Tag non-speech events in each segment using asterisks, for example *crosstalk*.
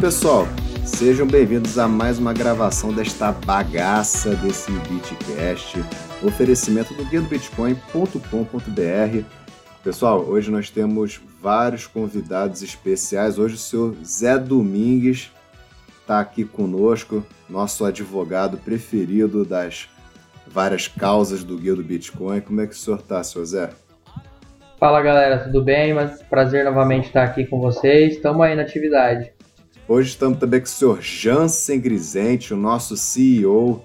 Pessoal, sejam bem-vindos a mais uma gravação desta bagaça desse Bitcast, oferecimento do guia do bitcoin.com.br. Pessoal, hoje nós temos vários convidados especiais. Hoje o senhor Zé Domingues está aqui conosco, nosso advogado preferido das várias causas do guia do Bitcoin. Como é que o senhor está, senhor Zé? Fala galera, tudo bem? Mas prazer novamente estar aqui com vocês. Estamos aí na atividade. Hoje estamos também com o senhor Jansen Grisente, o nosso CEO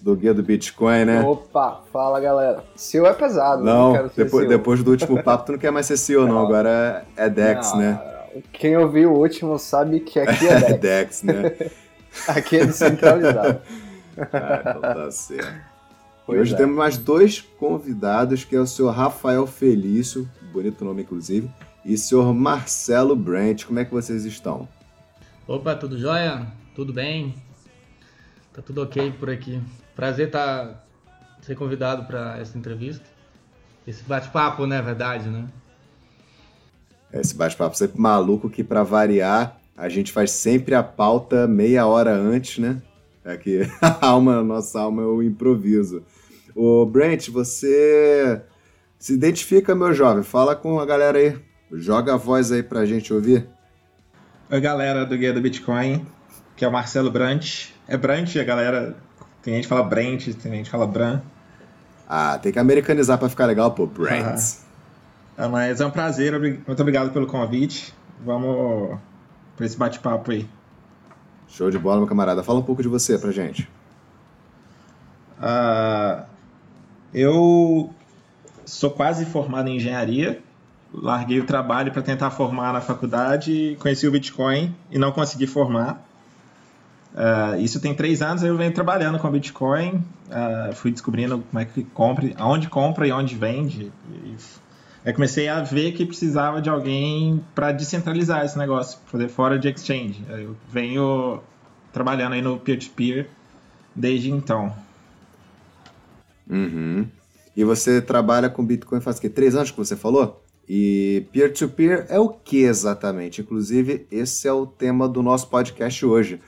do Guia do Bitcoin, né? Opa, fala galera. CEO é pesado, não, não depois, depois, do último papo tu não quer mais ser CEO não, agora é Dex, não, né? Quem ouviu o último sabe que aqui é Dex. *laughs* é Dex, né? *laughs* aqui é descentralizado. *laughs* ah, então tá certo. Pois hoje é. temos mais dois convidados, que é o senhor Rafael Felício, bonito nome inclusive, e o senhor Marcelo Brent. Como é que vocês estão? Opa, tudo jóia? Tudo bem? Tá tudo ok por aqui. Prazer estar tá, ser convidado para essa entrevista. Esse bate-papo, né, verdade, né? Esse bate-papo sempre maluco que para variar, a gente faz sempre a pauta meia hora antes, né? É que *laughs* a alma, a nossa alma é o improviso. O Brent, você se identifica, meu jovem? Fala com a galera aí. Joga a voz aí pra gente ouvir. Oi, galera do Guia do Bitcoin, que é o Marcelo Brant. É Brant, a galera. Tem gente que fala Brent, tem gente que fala Bran. Ah, tem que americanizar pra ficar legal, pô. Brent. Ah, mas é um prazer, muito obrigado pelo convite. Vamos pra esse bate-papo aí. Show de bola, meu camarada. Fala um pouco de você pra gente. Uh, eu sou quase formado em engenharia. Larguei o trabalho para tentar formar na faculdade, conheci o Bitcoin e não consegui formar. Uh, isso tem três anos, eu venho trabalhando com Bitcoin, uh, fui descobrindo como é que compra, aonde compra e onde vende. E aí comecei a ver que precisava de alguém para descentralizar esse negócio, fazer fora de exchange. Eu venho trabalhando aí no peer-to-peer -peer desde então. Uhum. E você trabalha com Bitcoin faz o quê? Três anos que você falou? E peer-to-peer -peer é o que exatamente? Inclusive, esse é o tema do nosso podcast hoje.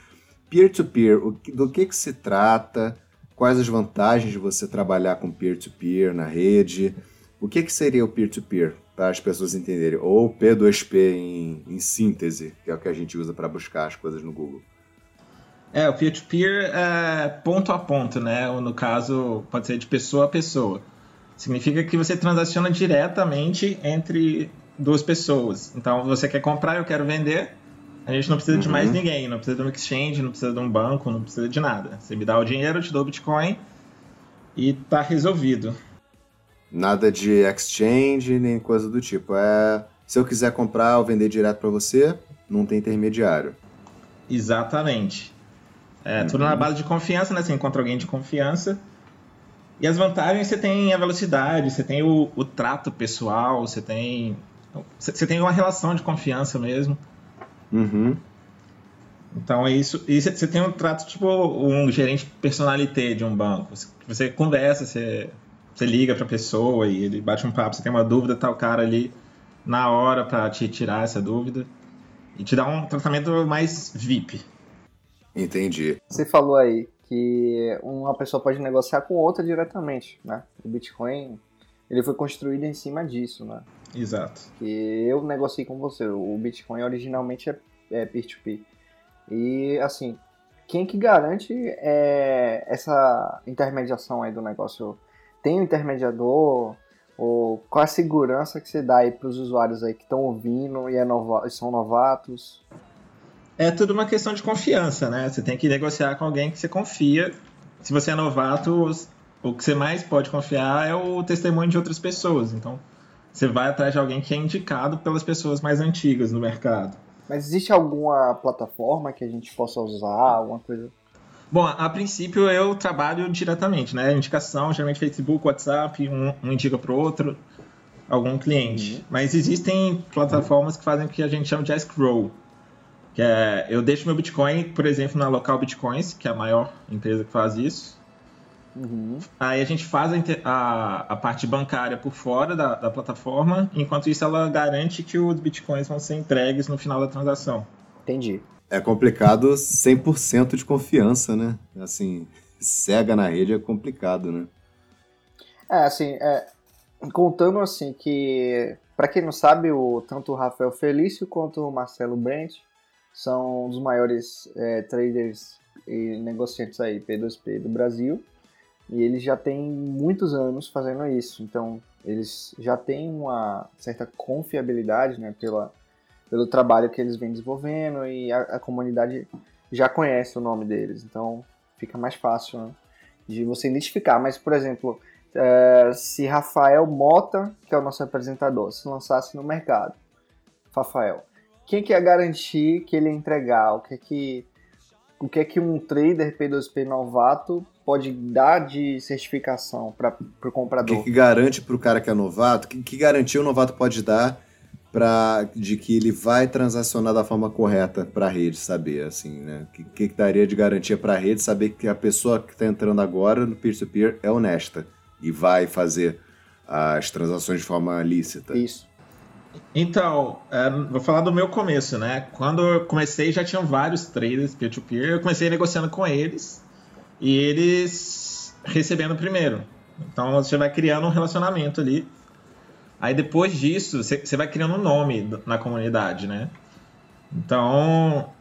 Peer-to-peer, -peer, do que, que se trata? Quais as vantagens de você trabalhar com peer-to-peer -peer na rede? O que, que seria o peer-to-peer, para as pessoas entenderem? Ou P2P em, em síntese, que é o que a gente usa para buscar as coisas no Google. É, o peer-to-peer -peer é ponto a ponto, né? Ou no caso, pode ser de pessoa a pessoa. Significa que você transaciona diretamente entre duas pessoas. Então, você quer comprar, eu quero vender. A gente não precisa uhum. de mais uhum. ninguém, não precisa de um exchange, não precisa de um banco, não precisa de nada. Você me dá o dinheiro, eu te dou o Bitcoin e tá resolvido. Nada de exchange nem coisa do tipo. É, se eu quiser comprar ou vender direto para você, não tem intermediário. Exatamente. É, uhum. tudo na base de confiança, né? Você encontra alguém de confiança. E as vantagens você tem a velocidade, você tem o, o trato pessoal, você tem. Você tem uma relação de confiança mesmo. Uhum. Então é isso. E você tem um trato tipo um gerente personalité de um banco. Você conversa, você você liga para a pessoa e ele bate um papo, você tem uma dúvida, tá o cara ali na hora para te tirar essa dúvida e te dar um tratamento mais VIP. Entendi. Você falou aí que uma pessoa pode negociar com outra diretamente, né? O Bitcoin, ele foi construído em cima disso, né? Exato. Que eu negociei com você. O Bitcoin originalmente é peer-to-peer. -peer. E, assim, quem que garante é, essa intermediação aí do negócio? tem um intermediador? Ou qual a segurança que você dá aí para os usuários aí que estão ouvindo e, é nova, e são novatos? É tudo uma questão de confiança, né? Você tem que negociar com alguém que você confia. Se você é novato, o que você mais pode confiar é o testemunho de outras pessoas. Então, você vai atrás de alguém que é indicado pelas pessoas mais antigas no mercado. Mas existe alguma plataforma que a gente possa usar, alguma coisa? Bom, a princípio eu trabalho diretamente, né? Indicação, geralmente Facebook, WhatsApp, um, um indica para o outro, algum cliente. Uhum. Mas existem plataformas que fazem o que a gente chama de escrow. Que é, eu deixo meu Bitcoin, por exemplo, na Local Bitcoins, que é a maior empresa que faz isso. Uhum. Aí a gente faz a, a, a, parte bancária por fora da, da plataforma, enquanto isso ela garante que os Bitcoins vão ser entregues no final da transação. Entendi. É complicado 100% de confiança, né? Assim, cega na rede é complicado, né? É, assim, é, contando assim que, para quem não sabe, o, tanto o Rafael Felício quanto o Marcelo Brent são um dos maiores é, traders e negociantes aí, P2P do Brasil. E eles já têm muitos anos fazendo isso. Então, eles já têm uma certa confiabilidade né, pela, pelo trabalho que eles vêm desenvolvendo e a, a comunidade já conhece o nome deles. Então, fica mais fácil né, de você identificar. Mas, por exemplo, é, se Rafael Mota, que é o nosso apresentador, se lançasse no mercado, Rafael, quem que ia garantir que ele ia entregar? O que é que, o que, é que um trader P2P novato pode dar de certificação para o comprador? O que, que garante para o cara que é novato? Que, que garantia o novato pode dar para de que ele vai transacionar da forma correta para a rede saber, assim, né? O que, que, que daria de garantia para a rede saber que a pessoa que está entrando agora no peer-to-peer -peer é honesta e vai fazer as transações de forma lícita? Isso. Então, é, vou falar do meu começo, né? Quando eu comecei, já tinham vários traders peer-to-peer. -peer. Eu comecei negociando com eles e eles recebendo primeiro. Então, você vai criando um relacionamento ali. Aí, depois disso, você vai criando um nome na comunidade, né? Então,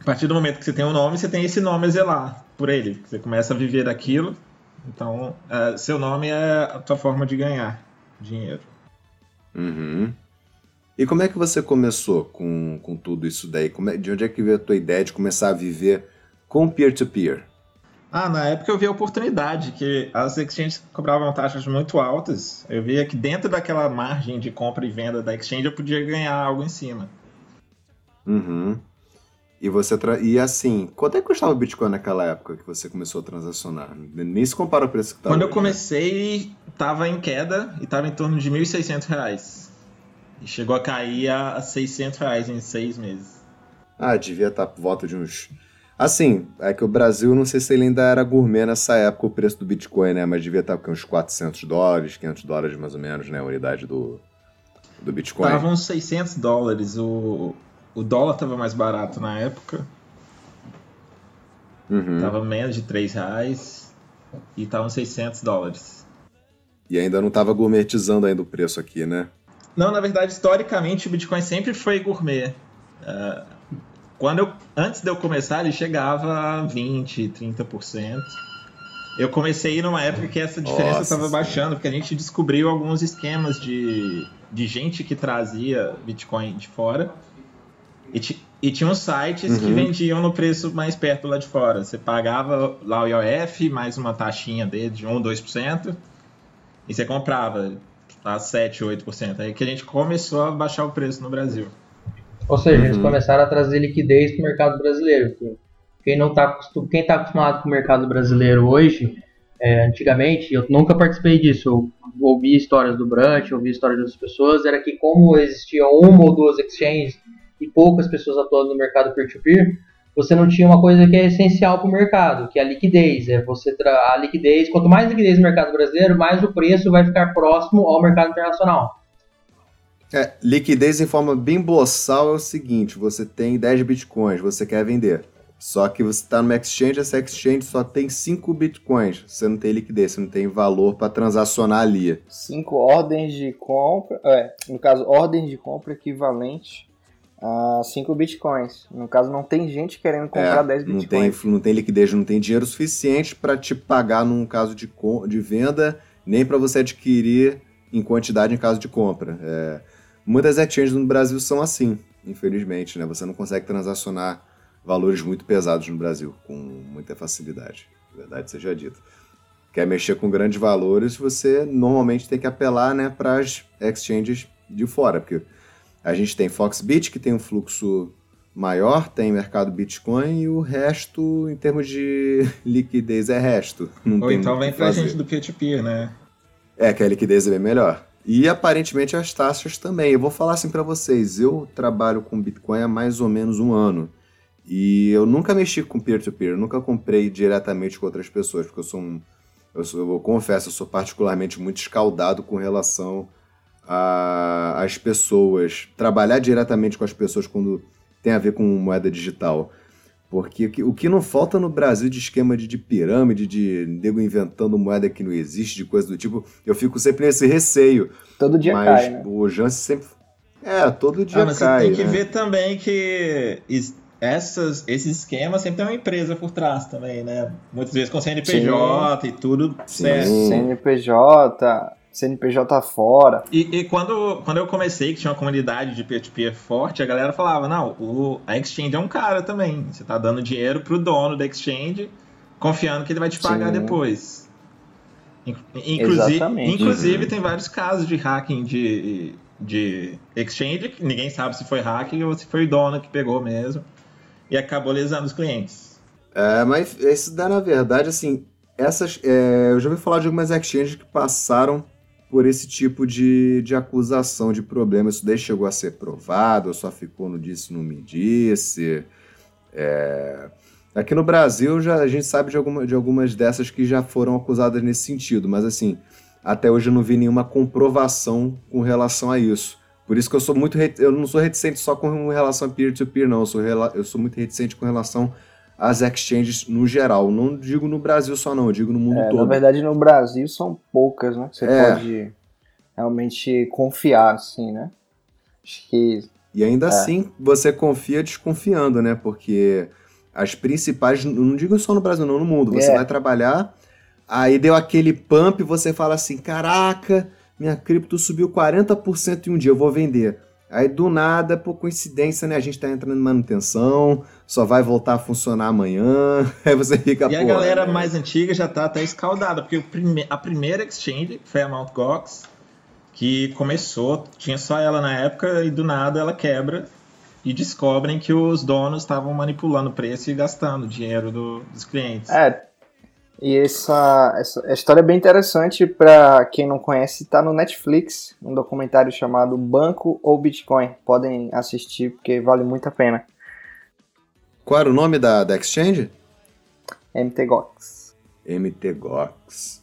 a partir do momento que você tem um nome, você tem esse nome a zelar por ele. Você começa a viver daquilo. Então, é, seu nome é a tua forma de ganhar dinheiro. Uhum. E como é que você começou com, com tudo isso daí? É, de onde é que veio a tua ideia de começar a viver com peer-to-peer? -peer? Ah, na época eu vi a oportunidade, que as exchanges cobravam taxas muito altas. Eu via que dentro daquela margem de compra e venda da exchange eu podia ganhar algo em cima. Uhum. E você tra... e assim, quanto é que custava o Bitcoin naquela época que você começou a transacionar? Nem se compara o preço que estava. Quando eu né? comecei, estava em queda e estava em torno de 1.600 reais. E chegou a cair a 600 reais em seis meses. Ah, devia estar tá por volta de uns... Assim, é que o Brasil, não sei se ele ainda era gourmet nessa época, o preço do Bitcoin, né? Mas devia estar tá com uns 400 dólares, 500 dólares mais ou menos, né? A unidade do, do Bitcoin. Tava uns 600 dólares o, o dólar estava mais barato na época. Uhum. Tava menos de 3 reais e estavam 600 dólares. E ainda não estava gourmetizando ainda o preço aqui, né? Não, na verdade, historicamente o Bitcoin sempre foi gourmet. Uh, quando eu, antes de eu começar, ele chegava a 20, 30%. Eu comecei numa época que essa diferença estava baixando, porque a gente descobriu alguns esquemas de, de gente que trazia Bitcoin de fora e, e tinha uns sites uhum. que vendiam no preço mais perto lá de fora. Você pagava lá o IOF, mais uma taxinha dele de 1, 2%, e você comprava a 7, 8%. Aí que a gente começou a baixar o preço no Brasil. Ou seja, uhum. eles começaram a trazer liquidez para o mercado brasileiro. Quem não está quem tá acostumado com o mercado brasileiro hoje, é, antigamente, eu nunca participei disso. Eu ouvi histórias do Brant, ouvi histórias de outras pessoas, era que como existia uma ou duas exchanges e poucas pessoas atuando no mercado peer-to-peer, você não tinha uma coisa que é essencial para o mercado, que é a liquidez. É você a liquidez, quanto mais liquidez no mercado brasileiro, mais o preço vai ficar próximo ao mercado internacional. É, liquidez em forma bem boçal é o seguinte: você tem 10 bitcoins, você quer vender. Só que você está numa exchange, essa exchange só tem 5 bitcoins. Você não tem liquidez, você não tem valor para transacionar ali. 5 ordens de compra, é, no caso, ordens de compra equivalente a 5 bitcoins. No caso, não tem gente querendo comprar é, 10 bitcoins. Não tem, não tem liquidez, não tem dinheiro suficiente para te pagar num caso de, de venda, nem para você adquirir em quantidade em caso de compra. É, muitas exchanges no Brasil são assim, infelizmente. Né? Você não consegue transacionar valores muito pesados no Brasil com muita facilidade. Verdade seja dita. Quer mexer com grandes valores, você normalmente tem que apelar né, para as exchanges de fora, porque a gente tem Foxbit, que tem um fluxo maior, tem mercado Bitcoin, e o resto, em termos de *laughs* liquidez, é resto. Não Ou então vem pra gente do P2P, né? É, que a liquidez é bem melhor. E aparentemente as taxas também. Eu vou falar assim para vocês, eu trabalho com Bitcoin há mais ou menos um ano. E eu nunca mexi com peer-to-peer, -peer, nunca comprei diretamente com outras pessoas, porque eu sou um. Eu, sou, eu confesso, eu sou particularmente muito escaldado com relação a, as pessoas, trabalhar diretamente com as pessoas quando tem a ver com moeda digital. Porque o que não falta no Brasil de esquema de, de pirâmide, de nego inventando moeda que não existe, de coisa do tipo, eu fico sempre nesse receio. Todo dia mas cai, né? o Jansen sempre. É, todo dia ah, mas cai. Você tem que né? ver também que essas, esse esquema sempre tem uma empresa por trás também, né? Muitas vezes com CNPJ Sim. e tudo Sim. certo. CNPJ, CNPJ fora. E, e, quando, quando eu comecei, que tinha uma comunidade de peer-to-peer forte, a galera falava, não, o, a exchange é um cara também. Você tá dando dinheiro pro dono da exchange, confiando que ele vai te pagar Sim. depois. Inclusive, Exatamente. inclusive tem vários casos de hacking de, de exchange, que ninguém sabe se foi hacking ou se foi o dono que pegou mesmo. E acabou lesando os clientes. É, mas isso dá, na verdade, assim, essas. é, eu já ouvi falar de algumas exchanges que passaram por esse tipo de, de acusação, de problema. Isso daí chegou a ser provado, ou só ficou no disse, não me disse. É, Aqui no Brasil já, a gente sabe de, alguma, de algumas dessas que já foram acusadas nesse sentido, mas assim, até hoje eu não vi nenhuma comprovação com relação a isso. Por isso que eu sou muito. Eu não sou reticente só com relação a peer-to-peer, -peer, não. Eu sou, eu sou muito reticente com relação às exchanges no geral. Não digo no Brasil só, não, eu digo no mundo É, todo. na verdade, no Brasil são poucas, né? que Você É. pode realmente confiar, assim, né? Acho que E ainda É. assim, você confia desconfiando, né? Porque as principais, não digo só no Brasil, não, no mundo. Você É. vai trabalhar, aí deu aquele pump, você fala assim: caraca, minha cripto subiu 40% em um dia, eu vou vender. Aí do nada, por coincidência, né? A gente tá entrando em manutenção, só vai voltar a funcionar amanhã. *laughs* Aí você fica E a "Pô, galera né?" mais antiga já tá até escaldada, porque prime- a primeira exchange foi a Mt. Gox, que começou, tinha só ela na época, e do nada ela quebra e descobrem que os donos estavam manipulando o preço e gastando dinheiro do- dos clientes. É, e essa, essa a história é bem interessante para quem não conhece, tá no Netflix, um documentário chamado Banco ou Bitcoin. Podem assistir porque vale muito a pena. Qual era o nome da, da exchange? MTGOX. MTGOX.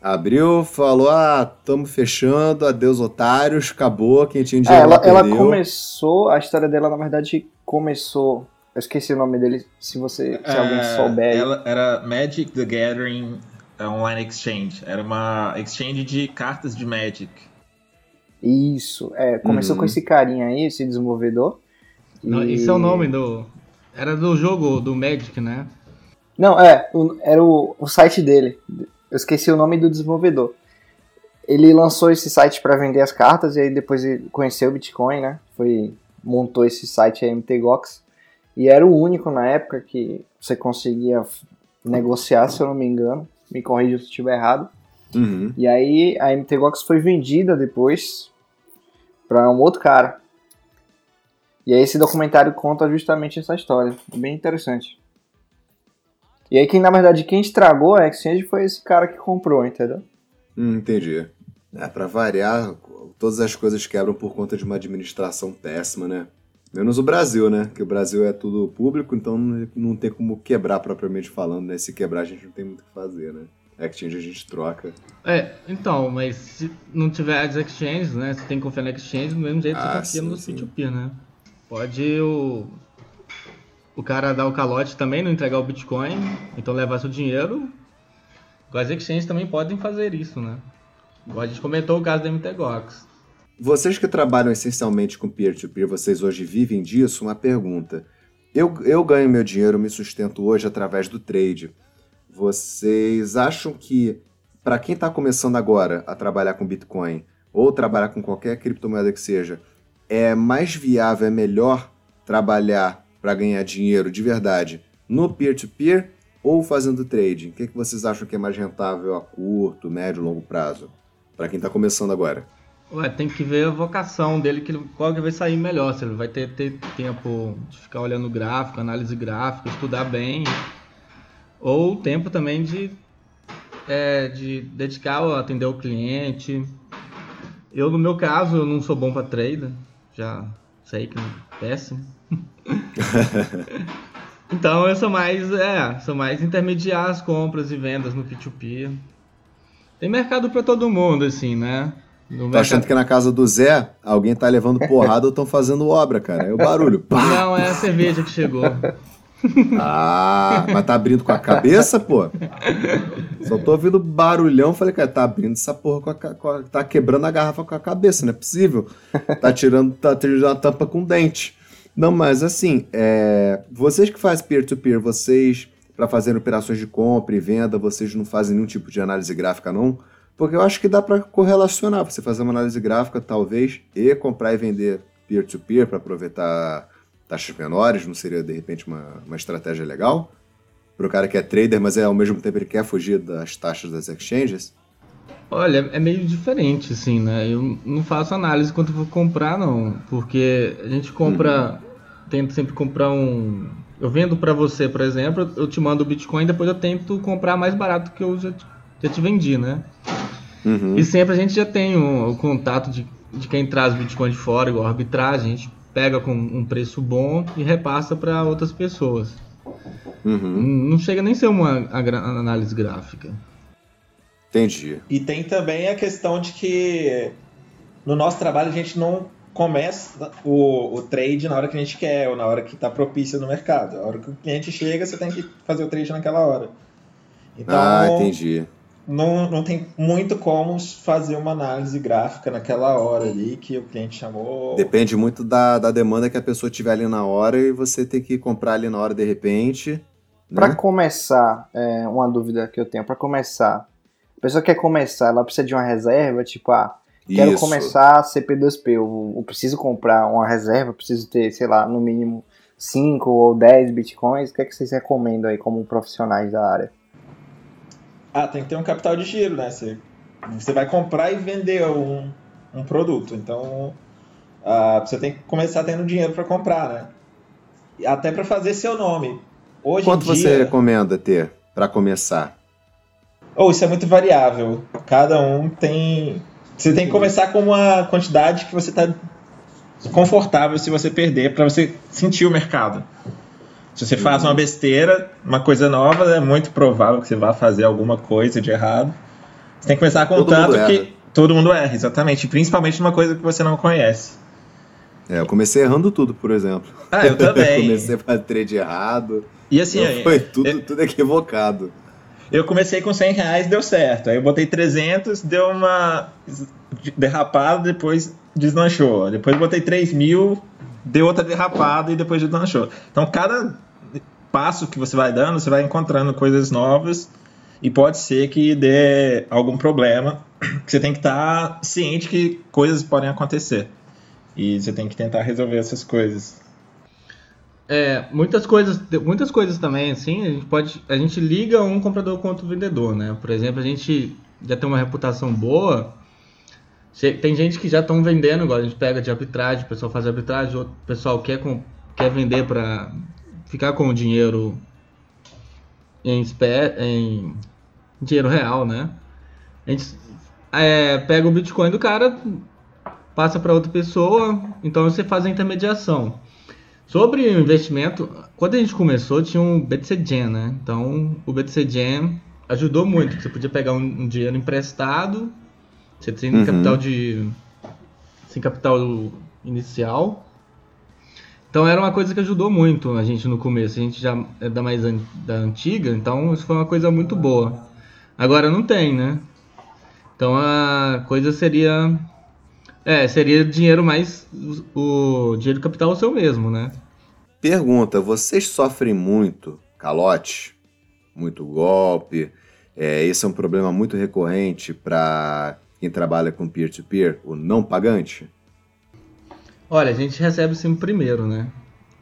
Abriu, falou: ah, tamo fechando, adeus otários, acabou, quem tinha É, dinheiro ela, lá ela perdeu. começou, a história dela na verdade começou. Eu esqueci o nome dele, se você, se alguém É, souber. aí. Ela era Magic the Gathering Online Exchange. Era uma exchange de cartas de Magic. Isso, é, começou Uhum. com esse carinha aí, esse desenvolvedor. Não, e- Esse é o nome do. Era do jogo do Magic, né? Não, é, o- era o, o site dele. Eu esqueci o nome do desenvolvedor. Ele lançou esse site para vender as cartas e aí depois ele conheceu o Bitcoin, né? Foi montou esse site aí, MTGOX e era o único na época que você conseguia negociar, se eu não me engano. Me corrija se estiver errado. Uhum. E aí a MTGOX foi vendida depois para um outro cara. E aí esse documentário conta justamente essa história. É bem interessante. E aí quem na verdade quem estragou a exchange foi esse cara que comprou, entendeu? Hum, entendi. É, pra variar, todas as coisas quebram por conta de uma administração péssima, né? Menos o Brasil, né? Que o Brasil é tudo público, então não tem como quebrar propriamente falando, né? Se quebrar, a gente não tem muito o que fazer, né? Exchange a gente troca. É, então, mas se não tiver as exchanges, né? Você tem que confiar na exchange, do mesmo jeito Ah, você confia sim, no sim. P2P, né? Pode o. O cara dar o calote também, não entregar o Bitcoin, então levar seu dinheiro. As exchanges também podem fazer isso, né? Igual a gente comentou o caso da MTGOX. Vocês que trabalham essencialmente com peer-to-peer, vocês hoje vivem disso? Uma pergunta. Eu, eu ganho meu dinheiro, me sustento hoje através do trade. Vocês acham que, para quem está começando agora a trabalhar com Bitcoin, ou trabalhar com qualquer criptomoeda que seja, é mais viável, é melhor trabalhar para ganhar dinheiro de verdade no peer-to-peer ou fazendo trading? O que, que vocês acham que é mais rentável a curto, médio, longo prazo? Para quem está começando agora. Ué, tem que ver a vocação dele, que ele- qual que vai sair melhor. Se ele vai ter, ter tempo de ficar olhando gráfico, análise gráfica, estudar bem. Ou tempo também de, é, de dedicar a atender o cliente. Eu, no meu caso, eu não sou bom para trader. Já sei que é péssimo. *laughs* então eu sou mais, é, sou mais intermediar as compras e vendas no P2P. Tem mercado para todo mundo, assim, né? Tô achando que na casa do Zé, alguém tá levando porrada ou estão fazendo obra, cara. É o barulho. Pá! Não, é a cerveja que chegou. Ah, mas tá abrindo com a cabeça, pô? Só tô ouvindo barulhão, falei, cara, tá abrindo essa porra com a, com a, Tá quebrando a garrafa com a cabeça, não é possível. Tá tirando, tá tirando a tampa com dente. Não, mas assim, é, vocês que fazem peer-to-peer, vocês, para fazer operações de compra e venda, vocês não fazem nenhum tipo de análise gráfica, não? Porque eu acho que dá para correlacionar, você fazer uma análise gráfica, talvez, e comprar e vender peer-to-peer para aproveitar taxas menores, não seria de repente uma, uma estratégia legal? Para o cara que é trader, mas é, ao mesmo tempo ele quer fugir das taxas das exchanges? Olha, é meio diferente, assim, né? Eu não faço análise quando vou comprar, não. Porque a gente compra. Uhum. Tento sempre comprar um. Eu vendo para você, por exemplo, eu te mando o Bitcoin, depois eu tento comprar mais barato que eu já, já te vendi, né? Uhum. E sempre a gente já tem o, o contato de, de quem traz Bitcoin de fora, igual a arbitragem. A gente pega com um preço bom e repassa para outras pessoas. Uhum. Não chega nem a ser uma análise gráfica. Entendi. E tem também a questão de que no nosso trabalho a gente não começa o, o trade na hora que a gente quer ou na hora que está propícia no mercado. A hora que o cliente chega, você tem que fazer o trade naquela hora. Então, ah, entendi não, não tem muito como fazer uma análise gráfica naquela hora ali que o cliente chamou. Depende muito da, da demanda que a pessoa tiver ali na hora e você tem que comprar ali na hora de repente. Né? Para começar, é, uma dúvida que eu tenho, para começar, a pessoa quer começar, ela precisa de uma reserva, tipo, ah, quero Isso. começar CP2P, eu, eu preciso comprar uma reserva, preciso ter, sei lá, no mínimo 5 ou 10 bitcoins, o que, é que vocês recomendam aí como profissionais da área? Ah, tem que ter um capital de giro, né? Você, você vai comprar e vender um, um produto. Então, ah, você tem que começar tendo dinheiro para comprar, né? Até para fazer seu nome. Hoje Quanto dia, você recomenda ter para começar? Ou oh, isso é muito variável. Cada um tem. Você tem que começar com uma quantidade que você está confortável se você perder para você sentir o mercado. Se você faz uma besteira, uma coisa nova, é muito provável que você vá fazer alguma coisa de errado. Você tem que começar com tanto que todo mundo erra, exatamente. Principalmente numa coisa que você não conhece. É, eu comecei errando tudo, por exemplo. Ah, eu também. *laughs* comecei a fazer trade errado. E assim, então foi tudo, eu, tudo equivocado. Eu comecei com 100 reais, deu certo. Aí eu botei 300, deu uma derrapada, depois deslanchou. Depois eu botei 3 mil, deu outra derrapada e depois deslanchou. Então cada passo que você vai dando, você vai encontrando coisas novas e pode ser que dê algum problema. *clears throat* Você tem que estar tá ciente que coisas podem acontecer e você tem que tentar resolver essas coisas. É, muitas coisas, muitas coisas também, assim, a gente pode, a gente liga um comprador contra o vendedor, né? Por exemplo, a gente já tem uma reputação boa, tem gente que já estão vendendo, igual a gente pega de arbitragem, o pessoal faz arbitragem, o pessoal quer, quer vender para ficar com o dinheiro em, em dinheiro real, né? A gente é, pega o Bitcoin do cara, passa para outra pessoa, então você faz a intermediação. Sobre o investimento, quando a gente começou tinha um BTC Jam, né? Então o BTC Jam ajudou muito, você podia pegar um, um dinheiro emprestado, você tem uhum. capital de sem capital inicial então era uma coisa que ajudou muito a gente no começo. A gente já é da mais an da antiga, então isso foi uma coisa muito boa. Agora não tem, né? Então a coisa seria é, seria dinheiro mais o, o dinheiro capital seu mesmo, né? Pergunta, vocês sofrem muito calote, muito golpe? É, esse é um problema muito recorrente para quem trabalha com peer-to-peer, -peer, o não pagante? Olha, a gente recebe sempre primeiro, né?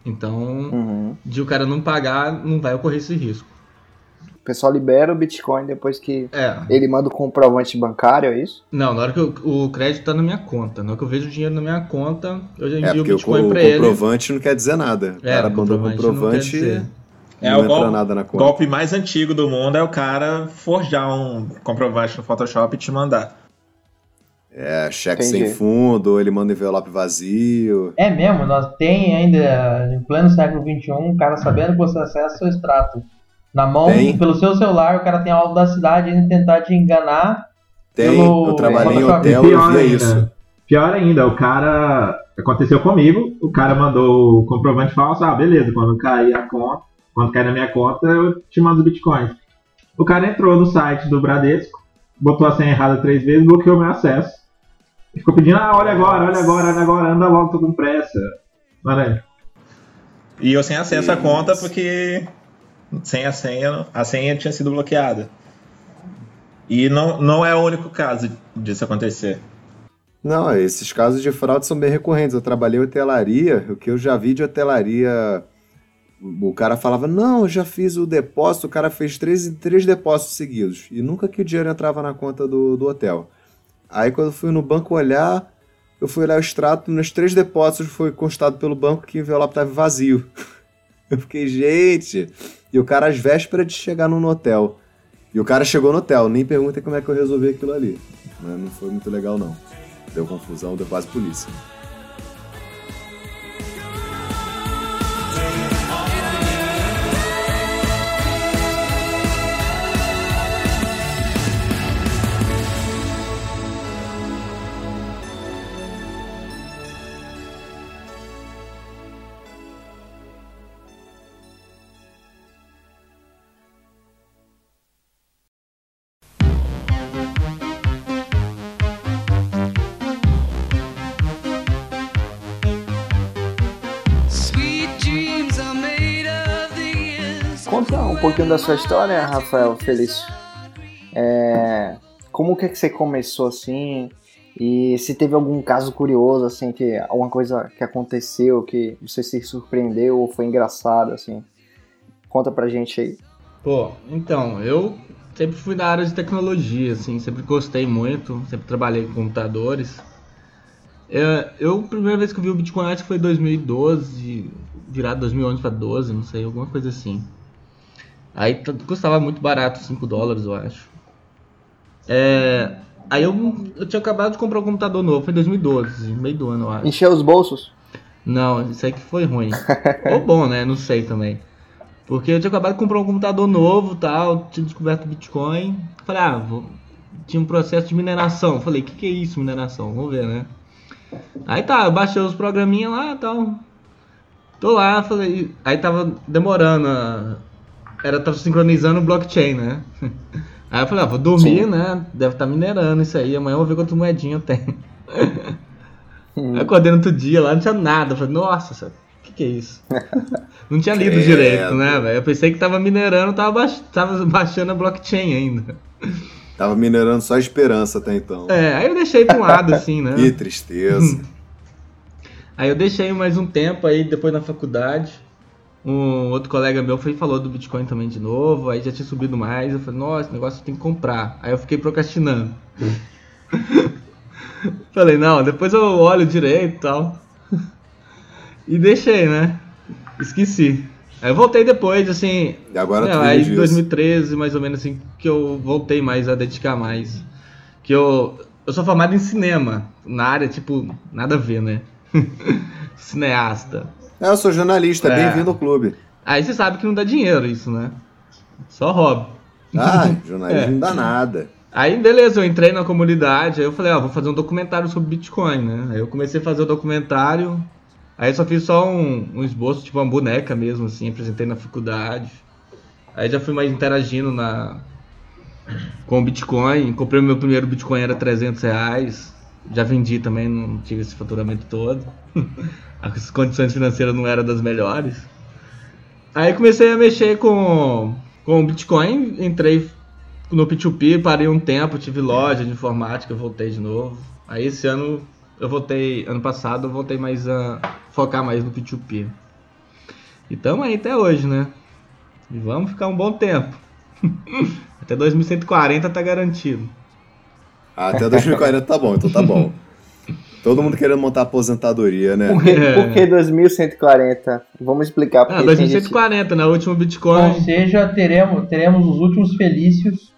Então, uhum. de o cara não pagar, não vai ocorrer esse risco. O pessoal libera o Bitcoin depois que é. ele manda o comprovante bancário, é isso? Não, na hora que o, o crédito tá na minha conta. Na hora que eu vejo o dinheiro na minha conta, eu já é, envio é, o Bitcoin para ele. O comprovante não quer dizer nada. O é, cara mandou o comprovante. Não é, não o golpe, nada na conta. golpe mais antigo do mundo é o cara forjar um comprovante no Photoshop e te mandar. É, cheque Entendi. sem fundo, ele manda envelope vazio. É mesmo, nós tem ainda, em pleno século XXI, um cara sabendo que você acessa seu extrato. Na mão, tem? pelo seu celular, o cara tem algo da cidade ainda tentar te enganar Tem, Pelo- eu trabalhei em hotel e Pior via ainda. isso. Pior ainda, o cara. Aconteceu comigo, o cara mandou o comprovante falso, ah, beleza, quando cair a conta, quando cair na minha conta, eu te mando os bitcoins. O cara entrou no site do Bradesco, botou a senha errada três vezes, bloqueou meu acesso. E ficou pedindo, ah, olha agora, olha agora, olha agora, anda logo, tô com pressa. Mano, E eu sem acesso à conta porque sem a senha, a senha tinha sido bloqueada. E não, não é o único caso disso acontecer. Não, esses casos de fraude são bem recorrentes. Eu trabalhei em hotelaria, o que eu já vi de hotelaria. O cara falava, não, eu já fiz o depósito, o cara fez três, três depósitos seguidos. E nunca que o dinheiro entrava na conta do, do hotel. Aí quando eu fui no banco olhar, eu fui olhar o extrato, nos três depósitos foi constado pelo banco que o envelope estava vazio. *laughs* Eu fiquei, gente. E o cara às vésperas de chegar no hotel. E o cara chegou no hotel, nem pergunta como é que eu resolvi aquilo ali. Mas não foi muito legal, não. Deu confusão, deu quase polícia. Um pouquinho da sua história, Rafael Felício. É, como que, é que você começou assim? E se teve algum caso curioso, assim, que alguma coisa que aconteceu que você se surpreendeu ou foi engraçado, assim? Conta pra gente aí. Pô, então, eu sempre fui da área de tecnologia, assim, sempre gostei muito, sempre trabalhei com computadores. É, eu, a primeira vez que eu vi o Bitcoin, acho que foi em 2012, virado 2011 para 12, não sei, alguma coisa assim. Aí custava muito barato, 5 dólares, eu acho. É, aí eu, eu tinha acabado de comprar um computador novo, foi em 2012, meio do ano, eu acho. Encheu os bolsos? Não, isso aí que foi ruim. Ou bom, né? Não sei também. Porque eu tinha acabado de comprar um computador novo tal, tinha descoberto o Bitcoin. Falei, ah, vou... tinha um processo de mineração. Falei, o que, que é isso, mineração? Vamos ver, né? Aí tá, eu baixei os programinhas lá e tal. Tô lá, falei. Aí tava demorando. a- Era, tava sincronizando o blockchain, né? *laughs* Aí eu falei, ah, vou dormir, Sim. né? Deve estar minerando isso aí. Amanhã eu vou ver quantas moedinhas. *laughs* Aí eu acordei no outro dia lá, não tinha nada. Eu falei, nossa, o que, que é isso? *laughs* Não tinha lido Credo. direito, né, velho? Eu pensei que tava minerando, tava, baix... tava baixando a blockchain ainda. Tava minerando só a esperança até então. É, aí eu deixei pra um lado, assim, né? Que tristeza. Aí eu deixei mais um tempo, aí depois na faculdade, um outro colega meu foi falou do Bitcoin também de novo, aí já tinha subido mais, eu falei, nossa, esse negócio tem que comprar. Aí eu fiquei procrastinando. *laughs* falei, não, depois eu olho direito e tal. *laughs* e deixei, né? Esqueci. Aí eu voltei depois, assim, E agora não, tu aí em disso. 2013, mais ou menos assim, que eu voltei mais a dedicar mais. Que eu. Eu sou formado em cinema. Na área, tipo, nada a ver, né? *laughs* Cineasta. É, eu sou jornalista, É. bem-vindo ao clube. Aí você sabe que não dá dinheiro isso, né? Só hobby. Ah, *laughs* jornalismo É. não dá nada. Aí, beleza, eu entrei na comunidade, aí eu falei, ó, vou fazer um documentário sobre Bitcoin, né? Aí eu comecei a fazer o documentário, aí eu só fiz só um, um esboço, tipo uma boneca mesmo, assim, apresentei na faculdade. Aí já fui mais interagindo na com o Bitcoin, comprei o meu primeiro Bitcoin, era 300 reais, já vendi também, não tive esse faturamento todo. *laughs* As condições financeiras não eram das melhores. Aí comecei a mexer com, com Bitcoin, entrei no P2P, parei um tempo, tive loja de informática, voltei de novo. Aí esse ano eu voltei, ano passado eu voltei mais a focar mais no P2P. E aí até hoje, né? E vamos ficar um bom tempo. *laughs* Até 2140 tá garantido. Ah, Até 2040 tá bom, então tá bom. Todo mundo querendo montar aposentadoria, né? Por que, É. por que 2140? Vamos explicar. Ah, Porque gente... 2140, né? O último Ou Bitcoin. seja, teremos, teremos os últimos felícios,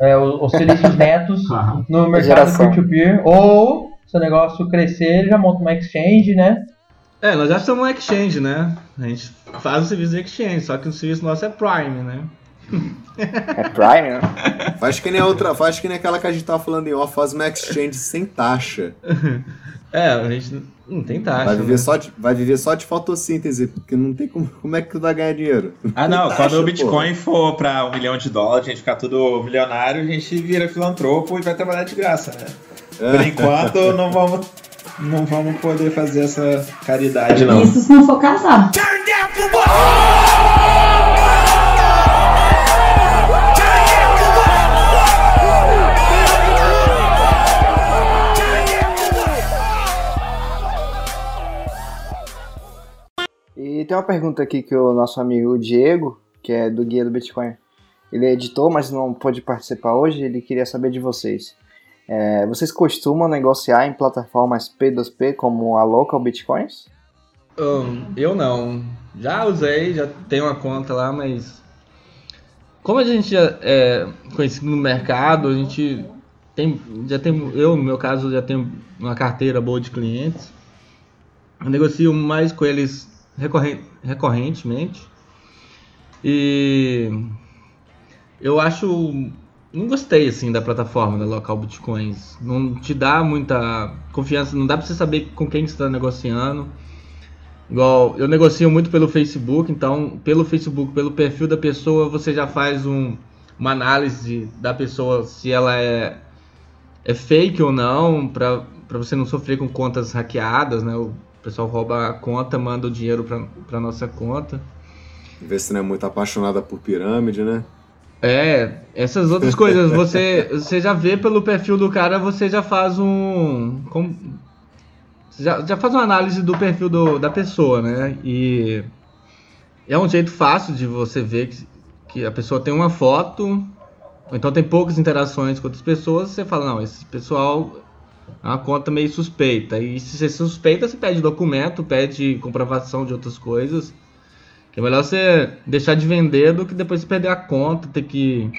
é, os, os felícios netos *laughs* Ah, no mercado Geração. peer-to-peer. Ou, se o negócio crescer, já monta uma exchange, né? É, nós já somos um exchange, né? A gente faz o serviço de exchange, só que o serviço nosso é Prime, né? É Prime, né? Faz que nem a outra, faz que nem aquela que a gente tava falando em off, faz uma exchange sem taxa. *laughs* É, a gente não tem taxa. Vai viver, né? só de, vai viver só de fotossíntese, porque não tem como. Como é que tu vai ganhar dinheiro? Ah, não. Taxa, Quando o porra. Bitcoin for pra um milhão de dólares, a gente ficar tudo milionário, a gente vira filantropo e vai trabalhar de graça, né? Por enquanto, não vamos, não vamos poder fazer essa caridade, não. Isso se não for casar. Tem uma pergunta aqui que o nosso amigo Diego, que é do Guia do Bitcoin, ele editor, mas não pôde participar hoje, ele queria saber de vocês. É, vocês costumam negociar em plataformas P2P como a Local Bitcoins? Hum, eu não. Já usei, já tenho uma conta lá, mas. Como a gente já é conhecido no mercado, a gente tem. Já tem. Eu, no meu caso, já tenho uma carteira boa de clientes. Eu negocio mais com eles recorrentemente. E eu acho. Não gostei assim da plataforma da Local Bitcoins. Não te dá muita confiança, não dá pra você saber com quem você está negociando. Igual, eu negocio muito pelo Facebook, então pelo Facebook, pelo perfil da pessoa, você já faz um, uma análise da pessoa se ela é, é fake ou não, pra você não sofrer com contas hackeadas, né? Pessoal rouba a conta, manda o dinheiro pra, pra nossa conta. Ver se não é muito apaixonada por pirâmide, né? É, essas outras coisas, você, você já vê pelo perfil do cara, você já faz um. como- já, já faz uma análise do perfil do- da pessoa, né? E é um jeito fácil de você ver que, que a pessoa tem uma foto, ou então tem poucas interações com outras pessoas, você fala, não, esse pessoal é uma conta meio suspeita. E se você suspeita, você pede documento, pede comprovação de outras coisas. Que é melhor você deixar de vender do que depois você perder a conta, ter que.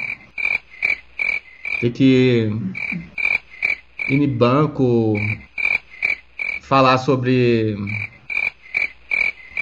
ter que. ir no banco. falar sobre.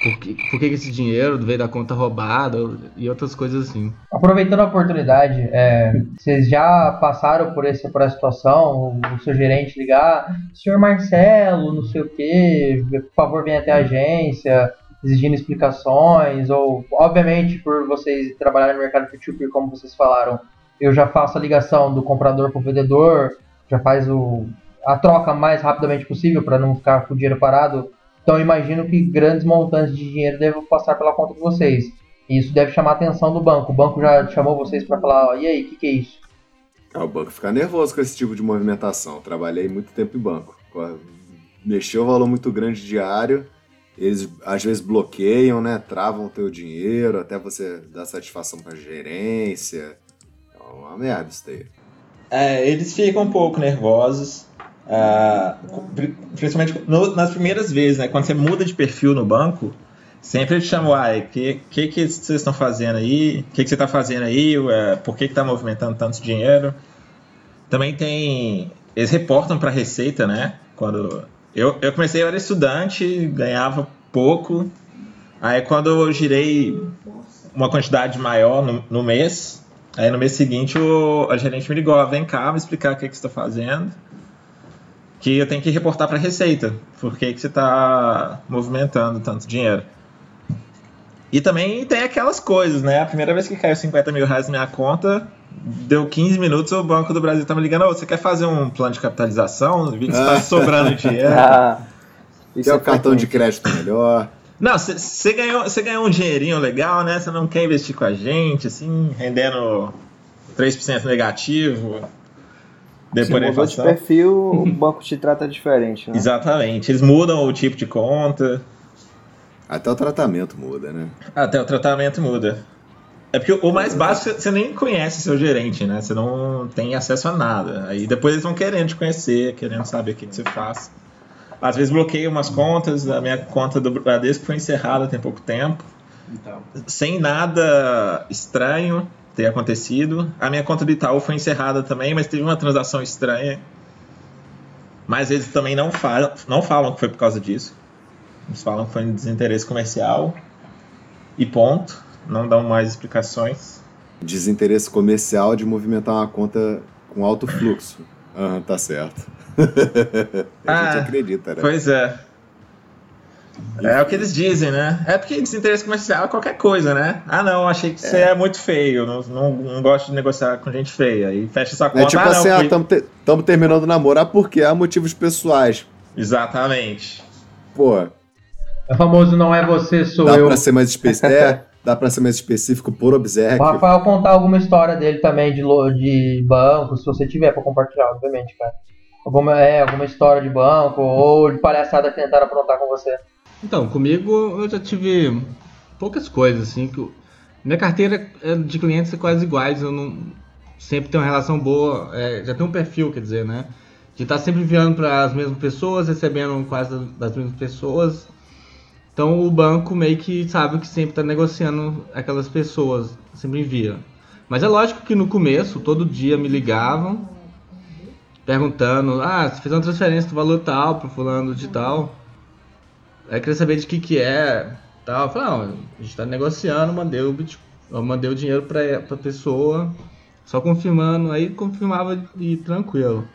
Por que, por que esse dinheiro veio da conta roubada e outras coisas assim. Aproveitando a oportunidade, é, vocês já passaram por, esse, por essa situação? O, seu gerente ligar, senhor Marcelo, não sei o que, por favor venha até a agência, exigindo explicações, ou, obviamente, por vocês trabalharem no mercado P2P, como vocês falaram, eu já faço a ligação do comprador para o vendedor, já faz o, a troca mais rapidamente possível para não ficar com o dinheiro parado. Então, eu imagino que grandes montantes de dinheiro devem passar pela conta de vocês. E isso deve chamar a atenção do banco. O banco já chamou vocês para falar, ó, e aí, o que, que é isso? Ah, o banco fica nervoso com esse tipo de movimentação. Trabalhei muito tempo em banco. Mexeu um valor muito grande diário, eles às vezes bloqueiam, né? Travam o teu dinheiro até você dar satisfação pra gerência. É uma merda isso daí. É, eles ficam um pouco nervosos, ah, pri- principalmente no- nas primeiras vezes, né? Quando você muda de perfil no banco, sempre eles chamam, o que, que, que vocês estão fazendo aí? O que, que você está fazendo aí? Ué, por que está movimentando tanto dinheiro? Também tem. Eles reportam para a Receita, né? Quando. Eu, eu comecei, eu era estudante, ganhava pouco. Aí quando eu girei uma quantidade maior no, no mês, aí no mês seguinte o, a gerente me ligou, vem cá, me explicar o que, que você está fazendo. Que eu tenho que reportar para a Receita, por que, que você está movimentando tanto dinheiro. E também tem aquelas coisas, né? A primeira vez que caiu 50 mil reais na minha conta, deu 15 minutos, o Banco do Brasil tá me ligando, ô, você quer fazer um plano de capitalização? Vi que está *laughs* sobrando dinheiro. Ah, isso Quer é o cartão de crédito melhor? Não, você ganhou, cê ganhou um dinheirinho legal, né? Você não quer investir com a gente, assim, rendendo 3% negativo. Se Depois da mudou de perfil, o banco te trata diferente, né? Exatamente. Eles mudam o tipo de conta, Até o tratamento muda, né? até o tratamento muda. É porque o mais básico você nem conhece seu gerente, né? Você não tem acesso a nada. Aí depois eles vão querendo te conhecer, querendo saber o que, que você faz. Às vezes bloqueio umas contas, a minha conta do Bradesco foi encerrada tem pouco tempo. sem nada estranho ter acontecido. A minha conta do Itaú foi encerrada também, mas teve uma transação estranha. Mas eles também não falam, não falam que foi por causa disso. Eles falam que foi um desinteresse comercial. E ponto. Não dão mais explicações. Desinteresse comercial de movimentar uma conta com alto fluxo. Aham, tá certo. *laughs* a gente Ah, acredita, né? Pois é. É o que eles dizem, né? É porque desinteresse comercial é qualquer coisa, né? Ah, não, achei que você é, muito feio, não, não, não gosto de negociar com gente feia. E fecha sua conta. É tipo ah, assim, ah, fui- tamo, te- terminando o namoro. Ah, por quê? Há motivos pessoais. Exatamente. Pô, É famoso não é você, sou dá eu. pra ser mais específico. É, dá pra ser mais específico por obséquio. O Rafael contar alguma história dele também de, de banco, se você tiver pra compartilhar, obviamente, cara. Alguma, é, alguma história de banco ou de palhaçada que tentaram aprontar com você. Então, comigo eu já tive poucas coisas, assim, que eu- minha carteira é de clientes é quase iguais, eu não sempre tenho uma relação boa, é, já tenho um perfil, quer dizer, né? De estar sempre enviando para as mesmas pessoas, recebendo quase das- mesmas pessoas. Então o banco meio que sabe que sempre está negociando aquelas pessoas, sempre envia. Mas é lógico que no começo, todo dia me ligavam, perguntando, ah, você fez uma transferência do valor tal pro fulano de tal. Aí queria saber de que que é, tal. Eu falei, não, a gente tá negociando, mandei o, bit- eu mandei o dinheiro pra, pra pessoa, só confirmando, aí confirmava e tranquilo.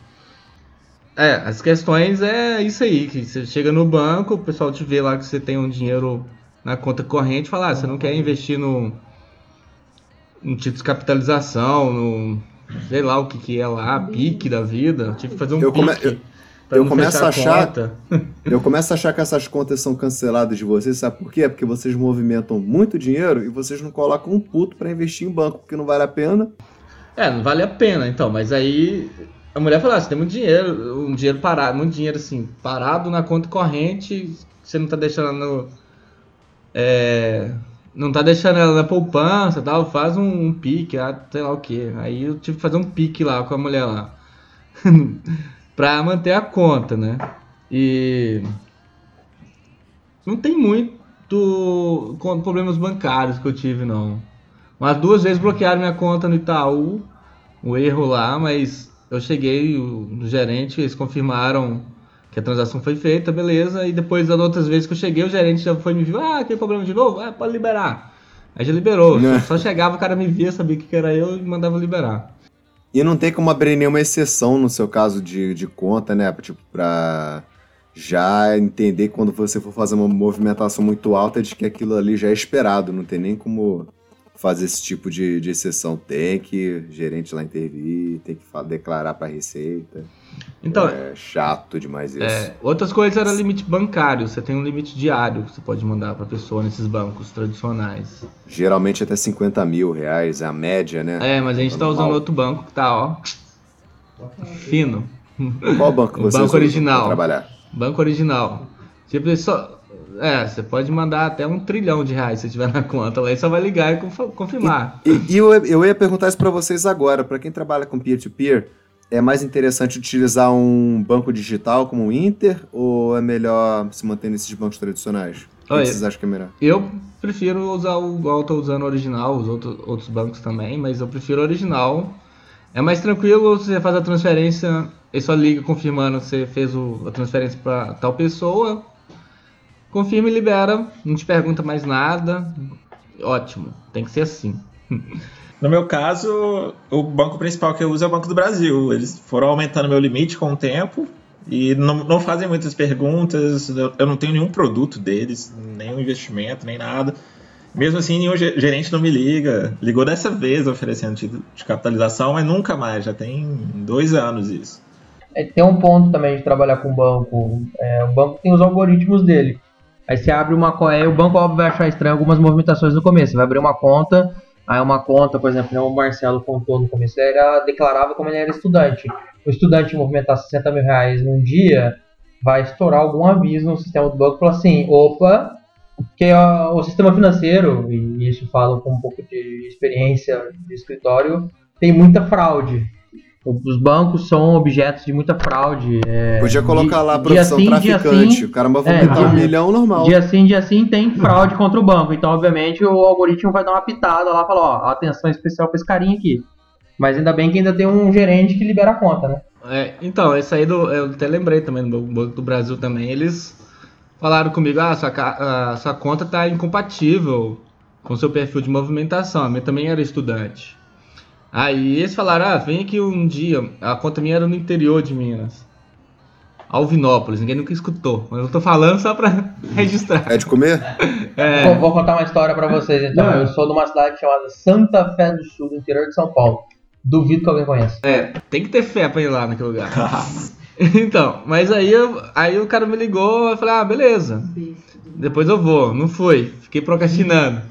É, as questões é isso aí, que você chega no banco, o pessoal te vê lá que você tem um dinheiro na conta corrente e fala, ah, você não quer investir no, no título de capitalização, no sei lá o que que é lá, pique da vida, eu tive que fazer um Eu come- pique. eu- pra eu começo a achar-. *laughs* Eu começo a achar que essas contas são canceladas de vocês, sabe por quê? Porque vocês movimentam muito dinheiro e vocês não colocam um puto pra investir em banco, porque não vale a pena. É, não vale a pena, então, mas aí a mulher falou, ah, você tem muito dinheiro, um dinheiro parado, muito dinheiro assim, parado na conta corrente, você não tá deixando é, não tá deixando ela na poupança tal, faz um, um pique, ah, sei lá o que. Aí eu tive que fazer um pique lá com a mulher lá. *laughs* pra manter a conta, né? E não tem muito problemas bancários que eu tive, não. Umas duas vezes bloquearam minha conta no Itaú, um erro lá, mas eu cheguei o- no gerente, eles confirmaram que a transação foi feita, beleza, e depois das outras vezes que eu cheguei, o gerente já foi me viu, ah, tem problema de novo? Ah, pode liberar. Aí já liberou, Né. só chegava, o cara me via, sabia que era eu e mandava liberar. E não tem como abrir nenhuma exceção no seu caso de, de conta, né? Tipo, pra já entender quando você for fazer uma movimentação muito alta de que aquilo ali já é esperado. Não tem nem como fazer esse tipo de, de exceção. Tem que gerente lá intervir, tem que declarar pra Receita. Então, É chato demais isso. É, outras coisas era limite bancário. Você tem um limite diário que você pode mandar para pessoa nesses bancos tradicionais. Geralmente até 50 mil reais, é a média, né? É, mas a gente tá Normal. usando outro banco que tá, ó, fino. Qual banco *laughs* você banco original. trabalhar? Banco original. Tipo, só, é, você pode mandar até um trilhão de reais se tiver na conta lá. E só vai ligar e conf- confirmar. E, e eu, eu ia perguntar isso pra vocês agora. Pra quem trabalha com peer-to-peer, é mais interessante utilizar um banco digital como o Inter ou é melhor se manter nesses bancos tradicionais? O que Olha, vocês acham que é melhor? Eu prefiro usar o igual tô usando o original, os outros, outros bancos também, mas eu prefiro o original. É mais tranquilo, você faz a transferência, ele só liga confirmando que você fez o- a transferência para tal pessoa, confirma e libera, não te pergunta mais nada. Ótimo, tem que ser assim. No meu caso, o banco principal que eu uso é o Banco do Brasil. Eles foram aumentando meu limite com o tempo e não, não fazem muitas perguntas. Eu, eu não tenho nenhum produto deles, nenhum investimento, nem nada. Mesmo assim, nenhum ge- gerente não me liga. Ligou dessa vez oferecendo título de capitalização, mas nunca mais. Já tem dois anos isso. É, tem um ponto também de trabalhar com o banco. É, o banco tem os algoritmos dele. Aí você abre uma conta. O banco óbvio vai achar estranho algumas movimentações no começo. Você vai abrir uma conta. Aí uma conta, por exemplo, né, o Marcelo contou no começo, ele era, declarava como ele era estudante. O estudante movimentar 60 mil reais num dia, vai estourar algum aviso no sistema do banco falar assim, opa, porque ó, o sistema financeiro, e isso falo com um pouco de experiência de escritório, tem muita fraude. Os bancos são objetos de muita fraude. é, Podia colocar dia- lá dia profissão sim, dia traficante. sim, o cara movimentar é, um milhão normal. Dia sim, dia sim tem fraude contra o banco. Então, obviamente, o algoritmo vai dar uma pitada lá e falar, ó, atenção especial pra esse carinha aqui. Mas ainda bem que ainda tem um gerente que libera a conta, né? É, então, esse aí do, eu até lembrei também do Banco do Brasil também, eles falaram comigo, ah, sua, a sua conta tá incompatível com seu perfil de movimentação. A minha também era estudante. Aí eles falaram, ah, vem aqui um dia. A conta minha era no interior de Minas. Alvinópolis, ninguém nunca escutou. Mas eu tô falando só pra *laughs* registrar. É de comer? É, Vou, vou contar uma história pra vocês então. Não. Eu sou de uma cidade chamada Santa Fé do Sul, no interior de São Paulo. Duvido que alguém conheça. tem que ter fé pra ir lá naquele lugar. *laughs* então, mas aí, eu- aí o cara me ligou, eu falei, ah, beleza. Depois eu vou. Não foi. Fiquei procrastinando. *laughs*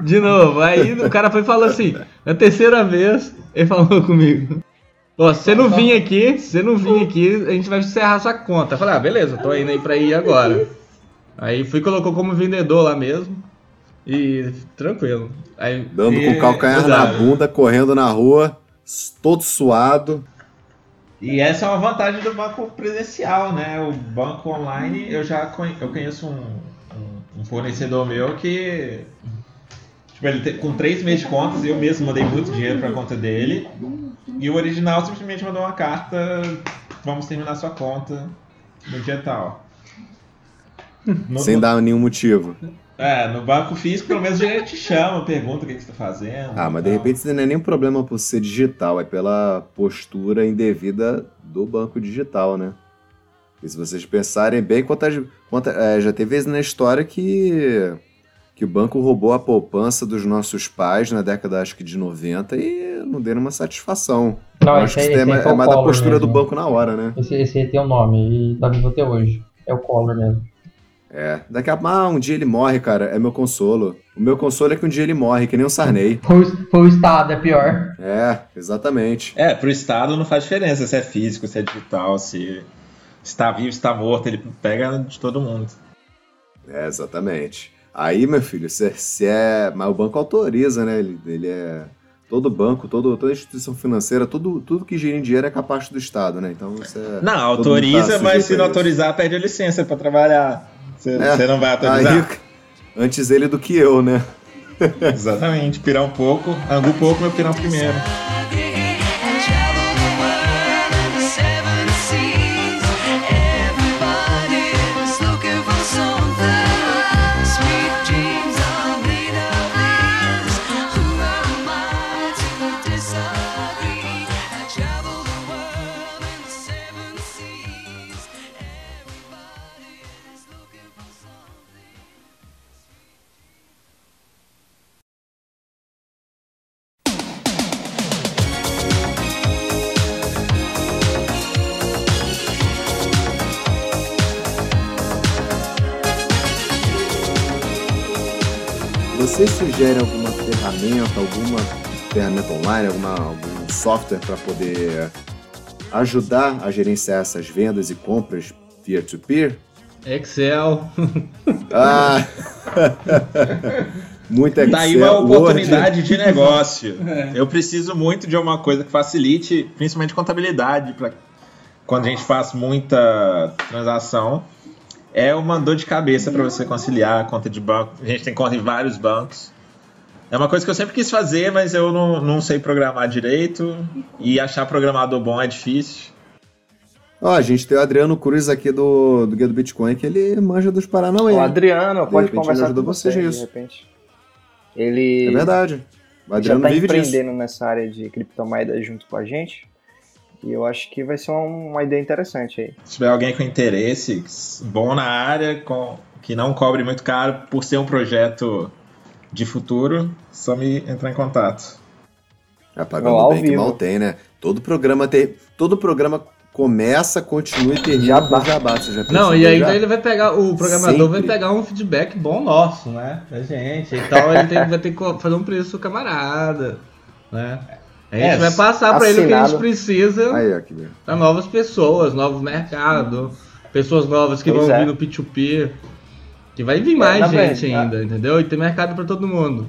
De novo. Aí o cara foi e falou assim, na terceira vez, ele falou comigo. Ó, se você não vir aqui, se você não vir aqui, a gente vai encerrar sua conta. Eu falei, ah, beleza, eu tô indo aí pra ir agora. Aí fui e colocou como vendedor lá mesmo. E tranquilo. Aí, Dando e- com o calcanhar na bunda, correndo na rua, todo suado. E essa é uma vantagem do banco presencial, né? O banco online, eu já conhe- eu conheço um, um- um fornecedor meu que. Tipo, ele te- com três meses de contas, eu mesmo mandei muito dinheiro pra conta dele. E o original simplesmente mandou uma carta: vamos terminar sua conta no dia tal. No, sem no- dar nenhum motivo. É, no banco físico, pelo menos ele te chama, pergunta o que, que você tá fazendo. Ah, mas de repente isso não é nem um problema por ser digital, é pela postura indevida do banco digital, né? E se vocês pensarem bem, quantas, quanta- é, já teve vezes na história que, que o banco roubou a poupança dos nossos pais na década, acho que de 90 e não deram uma satisfação. Não, acho que isso é, é o mais da postura do mesmo. banco na hora, né? Esse, esse aí tem um nome e tá vivo até hoje. É o Collor mesmo. É. Daqui a ah, um dia ele morre, cara, é meu consolo. O meu consolo é que um dia ele morre, que nem o Sarney. Foi, o- foi o Estado, é pior. É, exatamente. É, pro Estado não faz diferença se é físico, se é digital, se está vivo, se está morto, ele pega de todo mundo. É, exatamente. Aí, meu filho, se, se é. Mas o banco autoriza, né? Ele, ele é. Todo banco, todo, toda instituição financeira, tudo, tudo que gira em dinheiro é capaz do Estado, né? Então você. Não, todo mundo autoriza, tá mas se não isso. autorizar, perde a licença para trabalhar. Você, É, você não vai autorizar? Aí, antes ele do que eu, né? Exatamente, pirar um pouco, angu pouco, meu pirar primeiro. Online, alguma, algum software para poder ajudar a gerenciar essas vendas e compras peer-to-peer? Excel. *laughs* Ah! *laughs* Muito Excel. Tá aí uma Word. oportunidade de negócio. *laughs* Eu preciso muito de uma coisa que facilite, principalmente contabilidade, para quando a gente faz muita transação. É uma dor de cabeça para você conciliar a conta de banco. A gente tem conta em vários bancos. É uma coisa que eu sempre quis fazer, mas eu não, não sei programar direito. E achar programador bom é difícil. Ó, a gente tem o Adriano Cruz aqui do, do Guia do Bitcoin, que ele manja dos Paranauê. O Adriano De pode repente ele conversar ajuda com vocês você, de nisso. repente. Ele É verdade. O já Adriano tá vive disso. empreendendo nessa área de criptomoedas junto com a gente. E eu acho que vai ser uma, uma ideia interessante aí. Se tiver alguém com interesse bom na área, com, que não cobre muito caro por ser um projeto de futuro, só me entrar em contato. Já pagando Ó, ao bem que mal tem, né? Todo programa tem. Todo programa começa, continua e termina Jabá. com jabá. Você já Não, e aí já? ele vai pegar, o programador Sempre. vai pegar um feedback bom nosso, né? Da gente. Então ele tem- vai ter que fazer um preço camarada, né? A gente É, vai passar pra ele o que a gente precisa para novas pessoas, novo mercado, pessoas novas que Pois vão é. vir no P2P. Que vai vir mais na gente verdade- ainda, entendeu? E tem mercado pra todo mundo.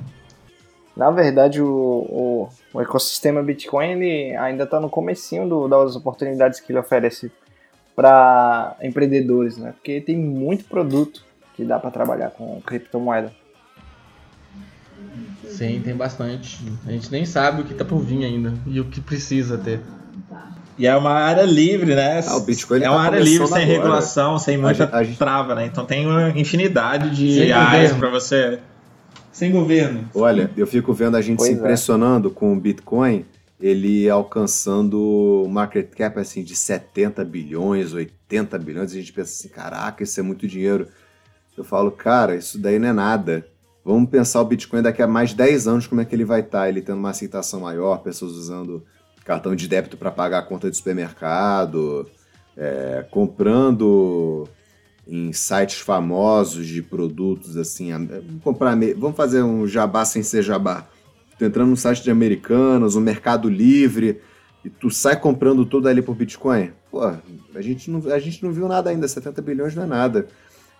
Na verdade, o, o, o ecossistema Bitcoin ele ainda está no comecinho do- das oportunidades que ele oferece para empreendedores, né? Porque tem muito produto que dá para trabalhar com criptomoeda. Sim, tem bastante. A gente nem sabe o que tá por vir ainda e o que precisa ter. E é uma área livre, né? Ah, o Bitcoin, é tá uma área livre, sem agora. regulação, sem muita gente- a gente- trava, né? Então tem uma infinidade de áreas para você sem governo. Olha, eu fico vendo a gente Pois se é. impressionando com o Bitcoin, ele alcançando market cap assim de 70 bilhões, 80 bilhões, a gente pensa assim, caraca, isso é muito dinheiro. Eu falo, cara, isso daí não é nada. Vamos pensar o Bitcoin daqui a mais 10 anos, como é que ele vai estar, ele tendo uma aceitação maior, pessoas usando cartão de débito para pagar a conta de supermercado, é, comprando em sites famosos de produtos assim, am- vamos comprar, vamos fazer um jabá sem ser jabá. Tu entrando no site de americanos, o Mercado Livre, e tu sai comprando tudo ali por Bitcoin. Pô, a gente não, a gente não viu nada ainda, 70 bilhões não é nada.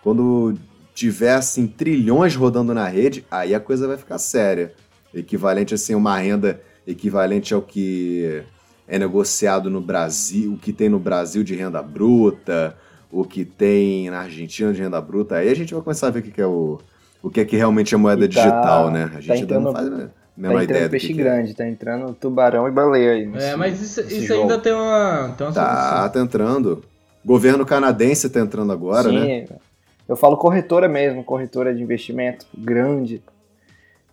Quando tiver assim trilhões rodando na rede, aí a coisa vai ficar séria. Equivalente assim a uma renda equivalente ao que é negociado no Brasil, o que tem no Brasil de renda bruta, o que tem na Argentina de renda bruta. Aí a gente vai começar a ver o que, que é o o que é que realmente é moeda tá- digital, né? A tá gente ainda não entrando- faz a Tá menor ideia entrando do peixe que, que é. grande, tá entrando tubarão e baleia aí. nesse- É, mas isso, nesse isso jogo. ainda tem uma, tem uma Tá, solução. tá entrando. Governo canadense tá entrando agora, Sim, né? eu falo corretora mesmo, corretora de investimento grande.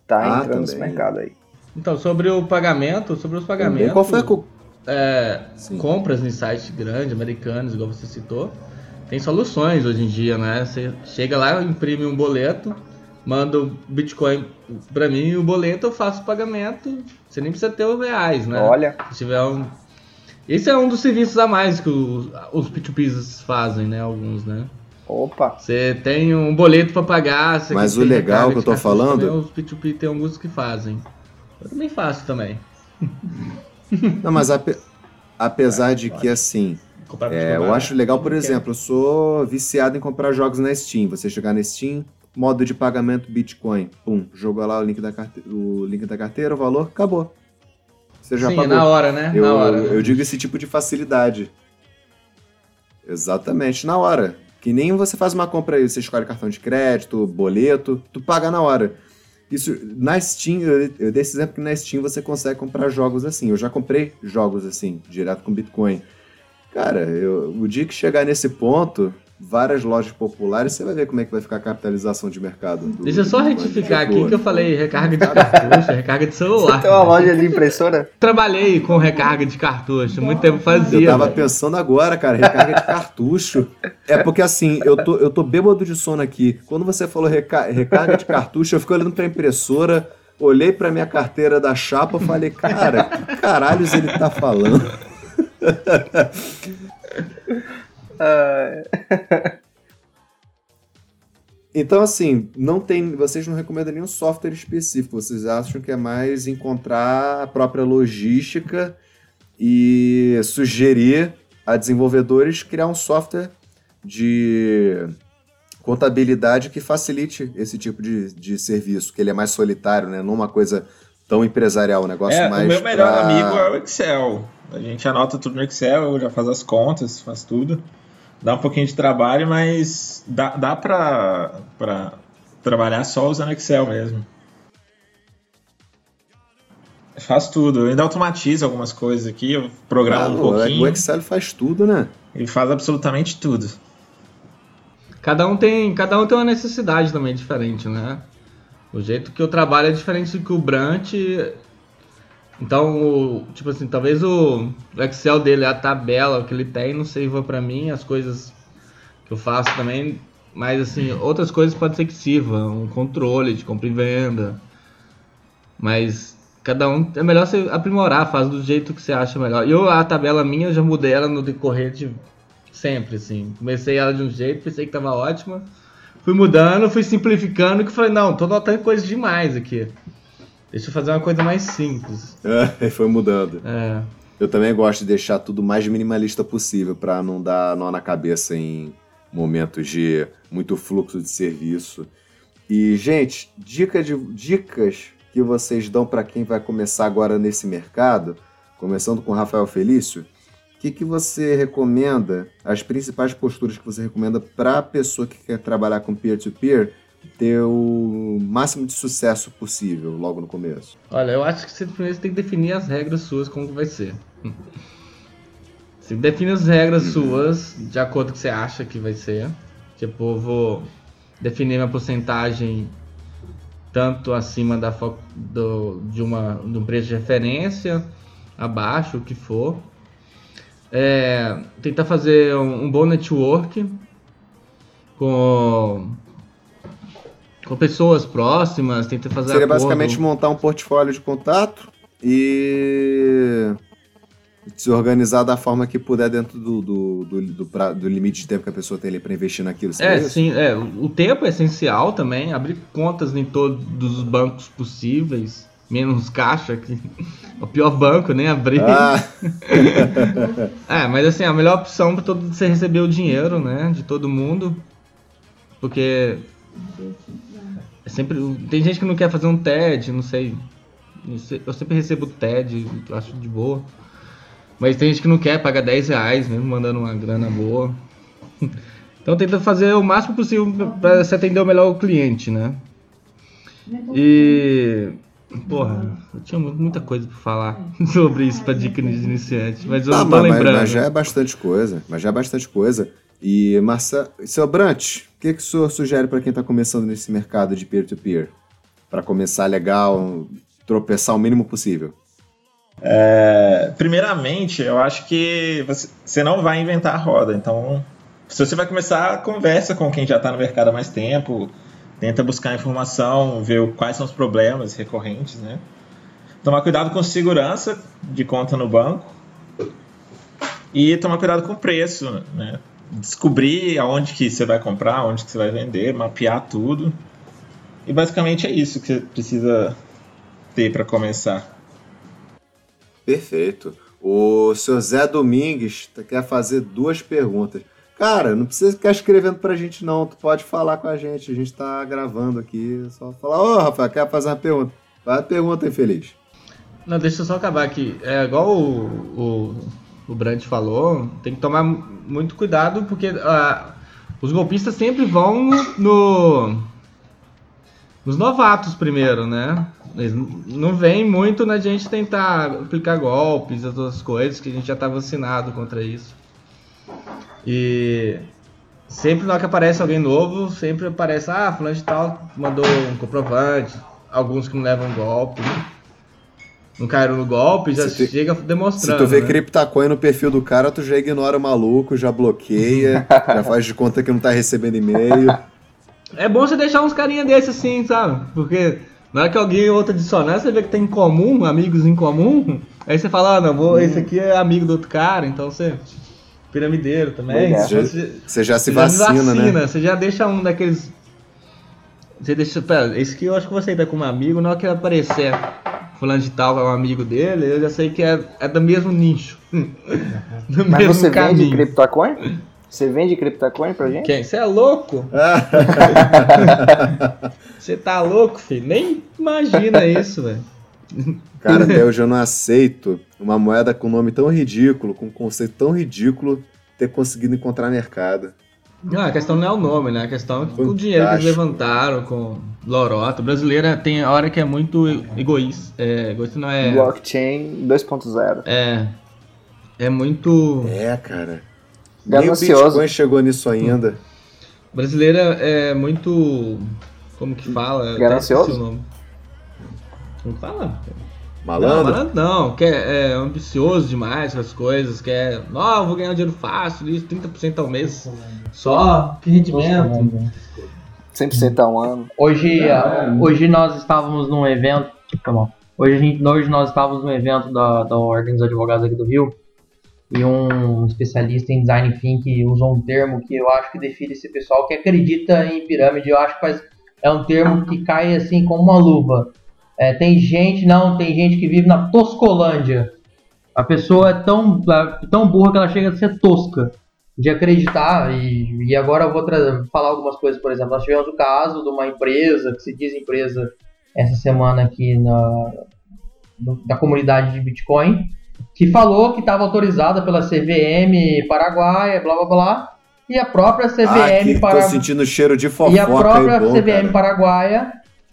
Tá Ah, entrando nesse também. mercado aí. Então, sobre o pagamento, sobre os pagamentos. Qual foi a co- é, compras em sites grandes, americanos, igual você citou, tem soluções hoje em dia, né? Você chega lá, imprime um boleto, manda o Bitcoin pra mim e o boleto eu faço o pagamento. Você nem precisa ter os reais, né? Olha, Se tiver um. Esse é um dos serviços a mais que os, os P2Ps fazem, né? Alguns, né? opa, Você tem um boleto pra pagar. você Mas o legal que eu tô falando- Também, os P2P tem alguns que fazem. Eu também faço também. *laughs* Não, mas ape- apesar de que, assim, é, eu acho legal, por exemplo, eu sou viciado em comprar jogos na Steam. Você chegar na Steam, modo de pagamento Bitcoin, pum, jogou lá o link da carteira, o, link da carteira, o valor, acabou. Você já Sim, pagou. na hora, né? Eu, na hora. eu digo esse tipo de facilidade. Exatamente, na hora. Que nem você faz uma compra aí, você escolhe cartão de crédito, boleto, tu paga na hora. Isso, na Steam, eu, eu dei esse exemplo que na Steam você consegue comprar jogos assim. Eu já comprei jogos assim, direto com Bitcoin. Cara, eu- o dia que chegar nesse ponto, várias lojas populares, você vai ver como é que vai ficar a capitalização de mercado. do Deixa eu só retificar aqui que eu falei recarga de cartucho, recarga de celular. tem uma loja de impressora? Trabalhei com recarga de cartucho, muito tempo Eu fazia. tava velho. pensando agora, cara, recarga de cartucho. É porque assim, eu tô, eu tô bêbado de sono aqui. Quando você falou reca- recarga de cartucho, eu fiquei olhando pra impressora, olhei pra minha carteira da chapa e falei, cara, que caralhos ele tá falando? *laughs* Então, assim, não tem. Vocês não recomendam nenhum software específico. Vocês acham que é mais encontrar a própria logística e sugerir a desenvolvedores criar um software de contabilidade que facilite esse tipo de, de serviço, que ele é mais solitário, né? Não uma coisa tão empresarial, um negócio É, mais. o meu melhor pra- amigo é o Excel. A gente anota tudo no Excel, já faz as contas, faz tudo. Dá um pouquinho de trabalho, mas dá, dá pra, pra trabalhar só usando Excel mesmo. Faz tudo. Eu ainda automatizo algumas coisas aqui, eu programo Ah, um o- pouquinho. o Excel faz tudo, né? Ele faz absolutamente tudo. Cada um tem, cada um tem uma necessidade também diferente, né? O jeito que eu trabalho é diferente do que o Brant. Então, tipo assim, talvez o, Excel dele, a tabela, que ele tem, não sirva pra mim, as coisas que eu faço também, mas assim, outras coisas podem ser que sirva, um controle de compra e venda. Mas cada um é melhor você aprimorar, faz do jeito que você acha melhor. Eu a tabela minha eu já mudei ela no decorrer de sempre assim. Comecei ela de um jeito, pensei que tava ótima. Fui mudando, fui simplificando, que falei, não, tô notando coisa demais aqui. Deixa eu fazer uma coisa mais simples. *laughs* É, foi mudando. É. Eu também gosto de deixar tudo o mais minimalista possível para não dar nó na cabeça em momentos de muito fluxo de serviço. E, gente, dica de, dicas que vocês dão para quem vai começar agora nesse mercado, começando com o Rafael Felício, o que, que você recomenda, as principais posturas que você recomenda para a pessoa que quer trabalhar com peer-to-peer ter o máximo de sucesso possível logo no começo? Olha, eu acho que você primeiro tem que definir as regras suas, como que vai ser. *laughs* Você define as regras suas de acordo com o que você acha que vai ser. Tipo, eu vou definir minha porcentagem tanto acima da, do, de, uma, de um preço de referência, abaixo, o que for. É, tentar fazer um, um bom network com, com pessoas próximas, tentar fazer Seria acordo. basicamente montar um portfólio de contato e se organizar da forma que puder dentro do, do, do, do pra- do limite de tempo que a pessoa tem ali para investir naquilo. É, sim, é, o tempo é essencial também, abrir contas em todos os bancos possíveis, menos caixa, que é *laughs* o pior banco, nem abrir. Ah, *laughs* É, mas assim, a melhor opção para todo você receber o dinheiro, né, de todo mundo, porque sempre tem gente que não quer fazer um TED, não sei, eu sempre recebo TED, acho de boa, mas tem gente que não quer pagar 10 reais mesmo mandando uma grana boa, *laughs* então tenta fazer o máximo possível para se atender o melhor o cliente, né? E porra, eu tinha mu- muita coisa para falar *laughs* sobre isso para dica de iniciante, mas eu não tô mas- lembrando. mas já é bastante coisa. Mas já é bastante coisa. E, Marcelo, seu Brant, o que, que o senhor sugere para quem está começando nesse mercado de peer-to-peer? Para começar legal, tropeçar o mínimo possível. É, primeiramente, eu acho que você, não vai inventar a roda. Então, se você vai começar, conversa com quem já está no mercado há mais tempo, tenta buscar informação, ver quais são os problemas recorrentes, né? Tomar cuidado com segurança de conta no banco e tomar cuidado com preço, né? Descobrir aonde que você vai comprar, onde que você vai vender, mapear tudo. E basicamente é isso que você precisa ter para começar. Perfeito. O seu Zé Domingues quer fazer duas perguntas. Cara, não precisa ficar escrevendo pra gente, não. Tu pode falar com a gente. A gente tá gravando aqui. É Só falar, ô, Rafael, quer fazer uma pergunta? Faz a pergunta, infeliz. Não, deixa eu só acabar aqui. É igual o, o, o Brant falou, tem que tomar muito cuidado porque ah, os golpistas sempre vão no nos novatos primeiro, né? Eles não vêm muito na gente tentar aplicar golpes, as outras coisas, que a gente já tá vacinado contra isso. E sempre na hora que aparece alguém novo, sempre aparece, ah, fulano de tal mandou um comprovante, alguns que não levam golpe, não caíram no golpe, já Se tu- chega Se demonstrando. tu vê né? CryptoCoin no perfil do cara, tu já ignora o maluco, já bloqueia, *laughs* já faz de conta que não tá recebendo e-mail. É bom você deixar uns carinha desses assim, sabe? Porque na hora que alguém ou outro adicionar, você vê que tem em comum, amigos em comum, aí você fala, ah, não, vou, esse aqui é amigo do outro cara, então você. Piramideiro também. Então ideia. você, Você já se você já vacina, né? Você já deixa um daqueles. Você deixa. Pera, esse aqui eu acho que você tá com um amigo, na hora que ele aparecer fulano de tal é um amigo dele, eu já sei que é, é do mesmo nicho. *laughs* do Mas mesmo você vende caminho. CryptoCoin? Você vende CryptoCoin pra gente? Quem? Você é louco? *laughs* Você tá louco, filho? Nem imagina isso, velho. Cara, *laughs* até hoje eu não aceito uma moeda com nome tão ridículo, com um conceito tão ridículo, ter conseguido encontrar mercado. Não, a questão não é o nome, né? A questão é o dinheiro que eles levantaram com lorota. O brasileiro tem a hora que é muito egoísta. É, egoísta não é. Blockchain 2.0. É. É muito. É, cara. Nem o Ganancioso. Bitcoin chegou nisso ainda. O brasileiro é muito. Como que fala? Ganancioso? esqueci o nome. Como que fala? Não, Malandro? malandro não, quer, é ambicioso demais com as coisas, quer, não, eu vou ganhar dinheiro fácil, isso, 30% ao mês. Só, que rendimento. 100% ao ano. Hoje, ah, hoje nós estávamos num evento. Tá bom. Hoje, a gente, hoje nós estávamos num evento da, da Ordem dos Advogados aqui do Rio. E um especialista em design thinking usou um termo que eu acho que define esse pessoal que acredita em pirâmide. Eu acho que faz, é um termo que cai assim como uma luva. É, tem gente, não, tem gente que vive na Toscolândia. A pessoa é tão, é tão burra que ela chega a ser tosca de acreditar. E, e agora eu vou falar algumas coisas, por exemplo, nós tivemos o caso de uma empresa, que se diz empresa, essa semana aqui na, da comunidade de Bitcoin, que falou que estava autorizada pela CVM Paraguaia, blá blá blá, e a própria Ah, CVM que tô Paraguaia. sentindo cheiro de fofoca E a própria aí, bom, CVM cara. Paraguaia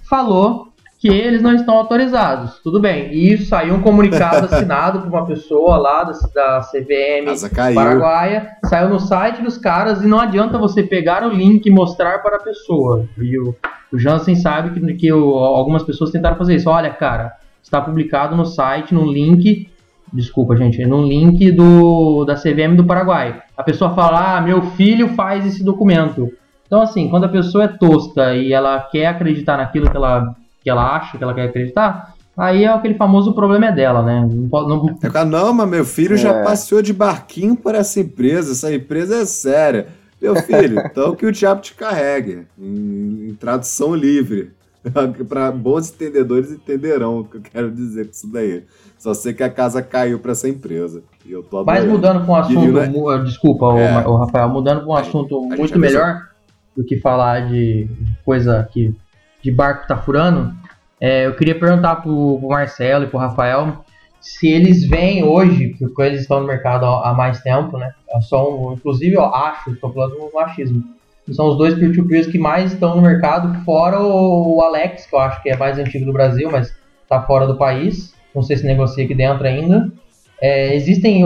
falou que eles não estão autorizados. Tudo bem. E isso saiu um comunicado *laughs* assinado por uma pessoa lá da, da CVM. Paraguaia, saiu no site dos caras e não adianta você pegar o link e mostrar para a pessoa. E o, o Jansen sabe que, que o- algumas pessoas tentaram fazer isso. Olha, cara, está publicado no site, no link. Desculpa, gente, no link do, da CVM do Paraguai. A pessoa fala, ah, meu filho faz esse documento. Então, assim, quando a pessoa é tosca e ela quer acreditar naquilo que ela, que ela acha que ela quer acreditar, aí é aquele famoso problema é dela, né? Não, pode- não, falo, não, mas meu filho já É. passeou de barquinho por essa empresa, essa empresa é séria. Meu filho, *laughs* então que o diabo te carregue, em, em tradução livre. *laughs* Para bons entendedores entenderão o que eu quero dizer com isso daí. Só sei que a casa caiu para essa empresa. E eu tô Mas mudando para um assunto, né? eh, desculpa, o É. Ma- o Rafael, mudando para um assunto muito melhor do que falar de coisa que de barco tá furando, é, eu queria perguntar pro, pro Marcelo e pro Rafael se eles veem hoje, porque eles estão no mercado há mais tempo, né? São, inclusive, eu acho, estou falando do machismo. São os dois peer-to-peers que mais estão no mercado, fora o, Alex, que eu acho que é mais antigo do Brasil, mas tá fora do país. Não sei se negocia aqui dentro ainda. É, existem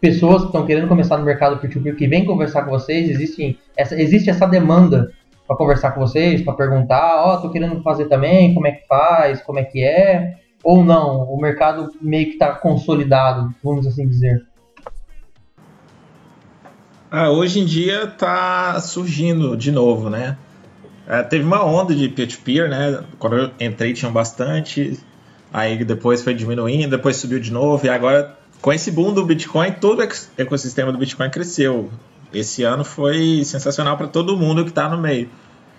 pessoas que estão querendo começar no mercado peer-to-peer que vêm conversar com vocês? Existe essa, existe essa demanda para conversar com vocês, para perguntar, ó, tô querendo fazer também, como é que faz, como é que é? Ou não, o mercado meio que está consolidado, vamos assim dizer. Ah, hoje em dia tá surgindo de novo, né? É, teve uma onda de peer-to-peer, né? Quando eu entrei tinham bastante, aí depois foi diminuindo, depois subiu de novo, e agora com esse boom do Bitcoin, todo o ecossistema do Bitcoin cresceu. Esse ano foi sensacional para todo mundo que está no meio.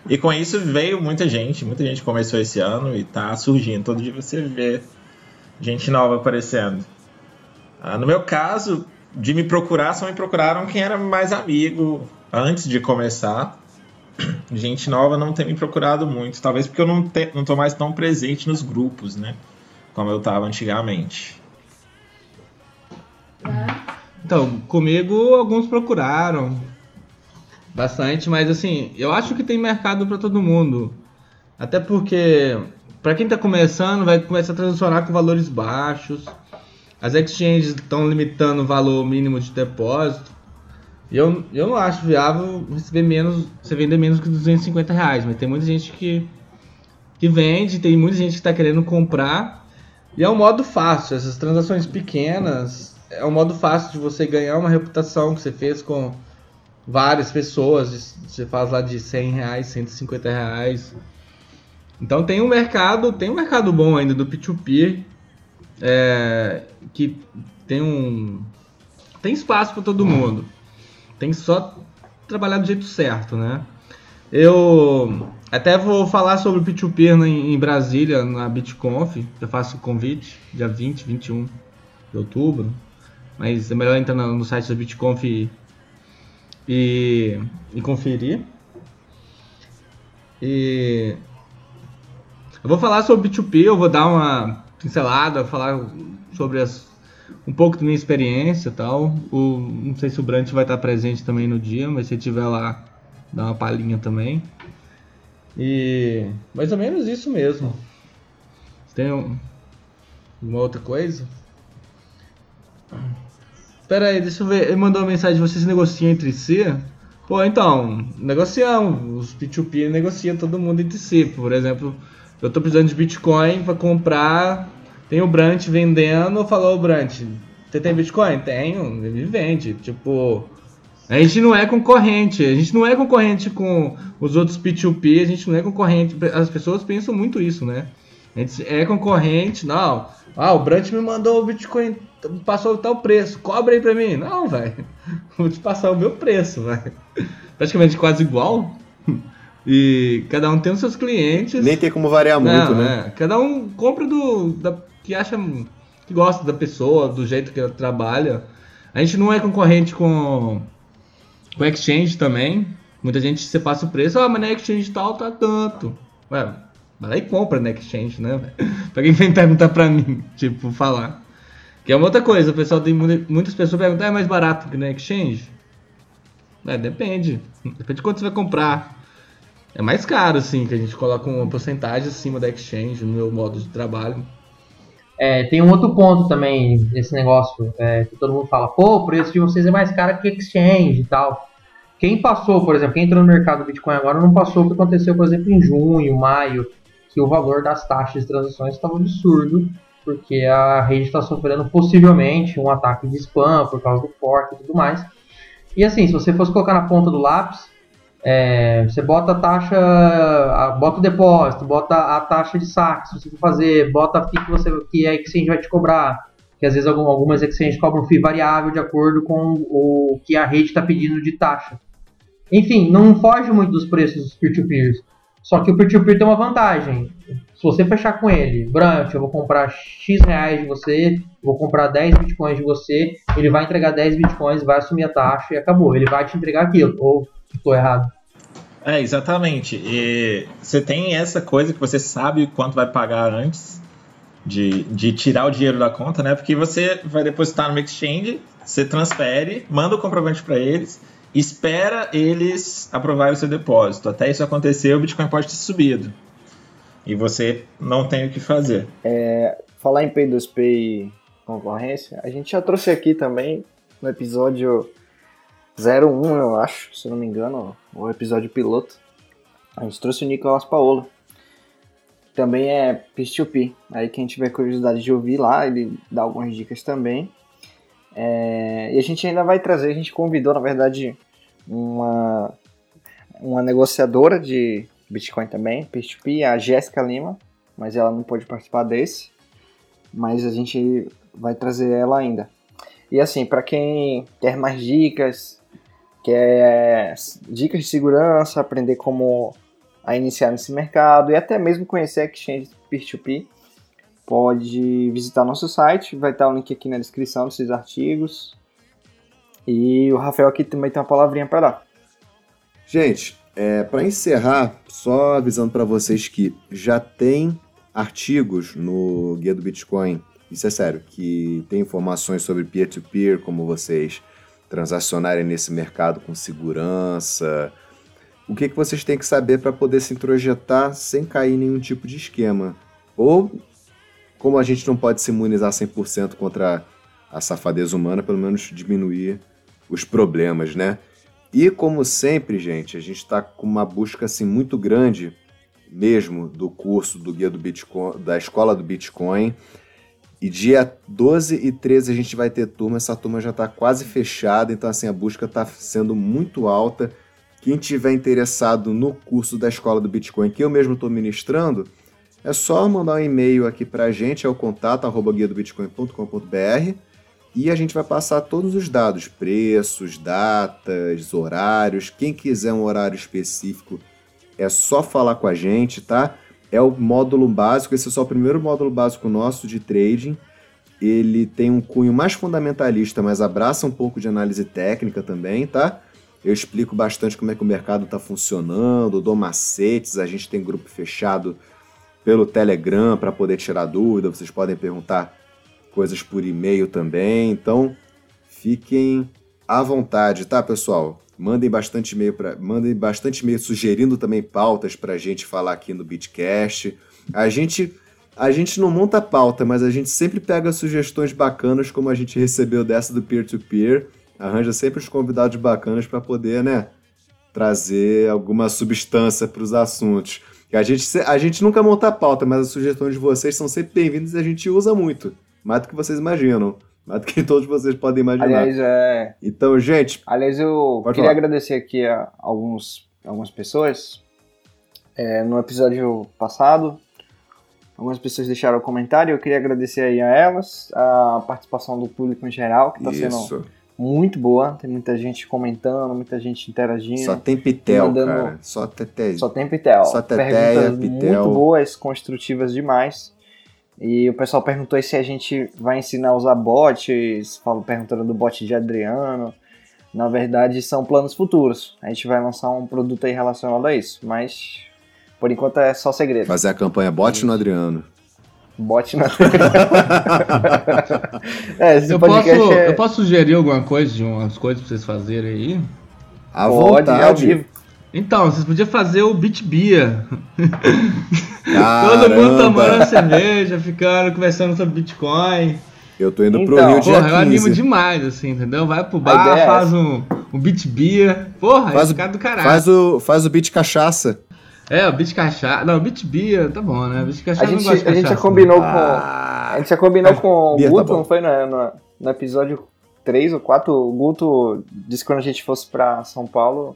E com isso veio muita gente, muita gente começou esse ano e tá surgindo. Todo dia você vê gente nova aparecendo. Ah, no meu caso, de me procurar, só me procuraram quem era mais amigo antes de começar. *clears throat* Gente nova não tem me procurado muito, talvez porque eu não, te, não tô mais tão presente nos grupos, né? Como eu tava antigamente. Então, comigo alguns procuraram bastante, mas assim, eu acho que tem mercado para todo mundo. Até porque para quem tá começando, vai começar a transacionar com valores baixos. As exchanges estão limitando o valor mínimo de depósito. Eu, eu não acho viável receber menos, você vender menos que 250 reais, mas tem muita gente que, que vende, tem muita gente que está querendo comprar. E é um modo fácil, essas transações pequenas, é um modo fácil de você ganhar uma reputação que você fez com várias pessoas. Você faz lá de 100 reais, 150 reais. Então tem um mercado, tem um mercado bom ainda do P2P, é, que tem um tem espaço para todo mundo. Tem só trabalhar do jeito certo, né? Eu até vou falar sobre o P2P em, em Brasília, na BitConf. Eu faço o convite, dia 20, 21 de outubro. Mas é melhor entrar no site da BitConf e, e, e conferir. E eu vou falar sobre P2P, eu vou dar uma pincelada, falar sobre as, um pouco da minha experiência e tal. O, não sei se o Brant vai estar presente também no dia, mas se ele estiver lá, dá uma palhinha também. E mais ou menos isso mesmo. Tem um- uma outra coisa? Pera aí, deixa eu ver. Ele mandou uma mensagem: vocês negociam entre si? Pô, então, negociamos. Os P2P negociam todo mundo entre si. Por exemplo, eu tô precisando de Bitcoin para comprar. Tem o Brant vendendo. Falou, Brant, você tem Bitcoin? Tenho. Ele vende. Tipo, a gente não é concorrente. A gente não é concorrente com os outros P2P. A gente não é concorrente. As pessoas pensam muito isso, né? A gente é concorrente, não. Ah, o Brant me mandou o Bitcoin, passou tal preço, cobre aí pra mim. Não, velho. *laughs* Vou te passar o meu preço, velho. Praticamente quase igual. *laughs* E cada um tem os seus clientes. Nem tem como variar muito, Não, né? é. Cada um compra do da, que acha que gosta da pessoa, do jeito que ela trabalha. A gente não é concorrente com com exchange também. Muita gente você passa o preço, ah, mas na exchange tal tá tanto. Ué, vai lá e compra na exchange, né? *laughs* pra quem vem perguntar pra mim, tipo, falar. Que é uma outra coisa, o pessoal tem muita- muitas pessoas perguntam, ah, é mais barato que na exchange? É, depende. Depende de quanto você vai comprar. é mais caro, assim, que a gente coloca uma porcentagem acima da exchange no meu modo de trabalho. É, tem um outro ponto também desse negócio, é, que todo mundo fala, pô, o preço de vocês é mais caro que exchange e tal. Quem passou, por exemplo, quem entrou no mercado do Bitcoin agora não passou o que aconteceu, por exemplo, em junho, maio, que o valor das taxas de transações estava absurdo, porque a rede está sofrendo possivelmente um ataque de spam por causa do fork e tudo mais. E assim, se você fosse colocar na ponta do lápis, é, você bota a taxa, bota o depósito, bota a taxa de saque, se você for fazer, bota a FII que, você, que a exchange vai te cobrar. Que às vezes algum- algumas exchanges cobram FII variável de acordo com o que a rede está pedindo de taxa. Enfim, não foge muito dos preços dos peer-to-peers. Só que o peer-to-peer tem uma vantagem. Se você fechar com ele, Brant, eu vou comprar X reais de você, vou comprar 10 bitcoins de você, ele vai entregar 10 bitcoins, vai assumir a taxa e acabou. Ele vai te entregar aquilo. Ou estou errado. É, exatamente. E você tem essa coisa que você sabe quanto vai pagar antes de, de tirar o dinheiro da conta, né? Porque você vai depositar no exchange, você transfere, manda o comprovante para eles, espera eles aprovarem o seu depósito. Até isso acontecer, o Bitcoin pode ter subido. E você não tem o que fazer. Falar em P2P e concorrência, a gente já trouxe aqui também no episódio 01, eu acho, se não me engano, o episódio piloto. A gente trouxe o Nicolas Paolo. Também é P2P. Aí quem tiver curiosidade de ouvir lá, ele dá algumas dicas também. É, e a gente ainda vai trazer, a gente convidou, na verdade, uma, uma negociadora de Bitcoin também, P2P, a Jéssica Lima, mas ela não pôde participar desse mas a gente vai trazer ela ainda. E assim, para quem quer mais dicas, quer dicas de segurança, aprender como a iniciar nesse mercado e até mesmo conhecer a exchange peer-to-peer, pode visitar nosso site, vai estar o link aqui na descrição desses artigos. E o Rafael aqui também tem uma palavrinha para dar. Gente, é, para encerrar, só avisando para vocês que já tem artigos no Guia do Bitcoin, isso é sério, que tem informações sobre peer-to-peer, como vocês transacionarem nesse mercado com segurança, o que, que vocês têm que saber para poder se introjetar sem cair em nenhum tipo de esquema. Ou, como a gente não pode se imunizar 100% contra a safadeza humana, pelo menos diminuir os problemas, né? E como sempre, gente, a gente está com uma busca assim muito grande mesmo do curso do guia do Bitcoin, da escola do Bitcoin. E dia 12 e 13 a gente vai ter turma, essa turma já está quase fechada, então assim a busca está sendo muito alta. Quem tiver interessado no curso da escola do Bitcoin que eu mesmo estou ministrando, é só mandar um e-mail aqui para a gente, é o contato arroba guia do bitcoin.com.br e a gente vai passar todos os dados, preços, datas, horários. Quem quiser um horário específico, é só falar com a gente, tá? É o módulo básico, esse é só o primeiro módulo básico nosso de trading. Ele tem um cunho mais fundamentalista, mas abraça um pouco de análise técnica também, tá? Eu explico bastante como é que o mercado está funcionando, dou macetes, a gente tem grupo fechado pelo Telegram para poder tirar dúvida, vocês podem perguntar coisas por e-mail também, então fiquem à vontade, tá, pessoal? Mandem bastante e-mail para, mandem bastante e-mail sugerindo também pautas para a gente falar aqui no Bitcast. A gente a gente não monta pauta, mas a gente sempre pega sugestões bacanas, como a gente recebeu dessa do peer-to-peer. Arranja sempre os convidados bacanas para poder, né, trazer alguma substância para os assuntos. A gente, a gente nunca monta pauta, mas as sugestões de vocês são sempre bem-vindas e a gente usa muito. Mais do que vocês imaginam. Mais do que *laughs* todos vocês podem imaginar. Aliás, é, Então, gente, Aliás, eu queria falar. agradecer aqui a alguns, algumas pessoas. É, no episódio passado, algumas pessoas deixaram comentário. Eu queria agradecer aí a elas, a participação do público em geral, que está sendo muito boa. Tem muita gente comentando, muita gente interagindo. Só tem pitel, mandando- cara. Só teté. Só tem Pitel. Só teteia, Perguntas Pitel. muito boas, construtivas demais. E o pessoal perguntou aí se a gente vai ensinar a usar bots, falam perguntando do bot de Adriano. Na verdade, são planos futuros. A gente vai lançar um produto aí relacionado a isso, mas por enquanto é só segredo. Fazer a campanha bote no Adriano. Bot na *laughs* É, esse Eu posso, é... eu posso sugerir alguma coisa de umas coisas pra vocês fazerem aí? À Pode, é ao vontade. vivo. Então, vocês podiam fazer o Beat Beer. *laughs* Caramba. Todo mundo tomando cerveja, ficando, conversando sobre Bitcoin. Eu tô indo pro Então, Rio dia Porra, eu animo 15. demais, assim, entendeu? Vai pro bar, é faz um, um Beat Beer. Porra, Faz faz o- cara do caralho. Faz o, faz o beat cachaça. É, o Beat Cachaça. Não, o Beat Beer, tá bom, né? Beat A Cachaça não gente, gosto de a gente já combinou com. Ah, A gente já combinou com o tá Guto, bom. não foi no, no, no episódio 3 ou 4? O Guto disse que quando a gente fosse pra São Paulo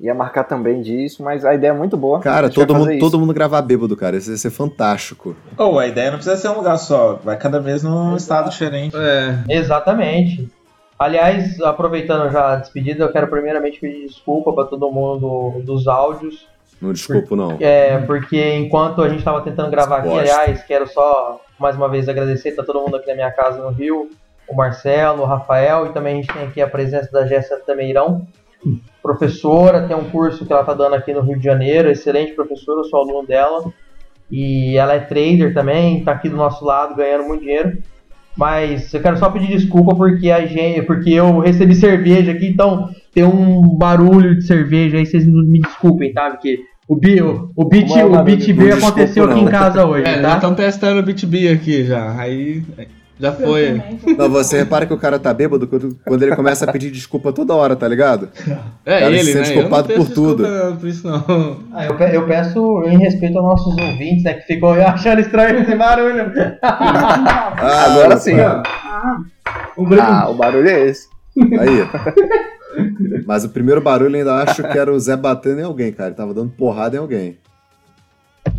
ia marcar também disso, mas a ideia é muito boa. Cara, todo mundo, todo mundo gravar bêbado, cara. Isso ia ser fantástico. Ou a ideia não precisa ser um lugar só, vai cada vez num estado diferente. É, Exatamente. Aliás, aproveitando já a despedida, eu quero primeiramente pedir desculpa para todo mundo do- dos áudios, Não desculpo, não. é, porque enquanto a gente estava tentando gravar aqui, aliás, quero só mais uma vez agradecer, tá todo mundo aqui na minha casa no Rio, o Marcelo, o Rafael, e também a gente tem aqui a presença da Jéssica Tameirão, professora, tem um curso que ela tá dando aqui no Rio de Janeiro, excelente professora, eu sou aluno dela, e ela é trader também, tá aqui do nosso lado ganhando muito dinheiro. Mas eu quero só pedir desculpa porque a gente, porque eu recebi cerveja aqui, então tem um barulho de cerveja aí, vocês me desculpem, tá? Porque o, bi, o, o beat, é o beat beer desculpa, aconteceu aqui não. em casa hoje, é já tá? estão testando o Beat Beer aqui já. Aí já foi. Não, você repara que o cara tá bêbado quando, quando ele começa a pedir desculpa toda hora, tá ligado? É Cara, ele, se né? sente culpado eu não por tudo. desculpa, não, por isso não. Ah, eu, pe- eu peço em respeito aos nossos ouvintes, né? Que ficam *laughs* achando estranho esse barulho. Ah, Agora sim, ó. Um grande- Ah, o barulho é esse. Aí. Mas o primeiro barulho eu ainda acho que era o Zé batendo em alguém, cara. Ele tava dando porrada em alguém.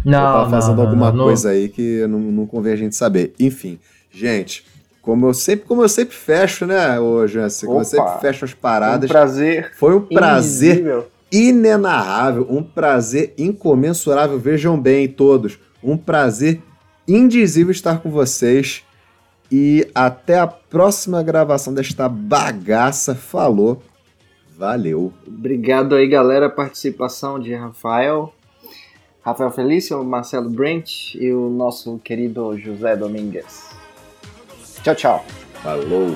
Não, Ou tava fazendo não, alguma não, não. coisa aí que não, não convém a gente saber. Enfim, gente, como eu sempre, como eu sempre fecho, né, ô Jansen? Como eu sempre fecho as Um paradas. prazer. Foi um prazer indizível. inenarrável, um prazer incomensurável. Vejam bem, todos, um prazer indizível estar com vocês. E até a próxima gravação desta bagaça. Falou. Valeu. Obrigado aí, galera. Participação de Rafael. Rafael Felício, Marcelo Brent e o nosso querido José Domingues. Tchau, tchau. Falou.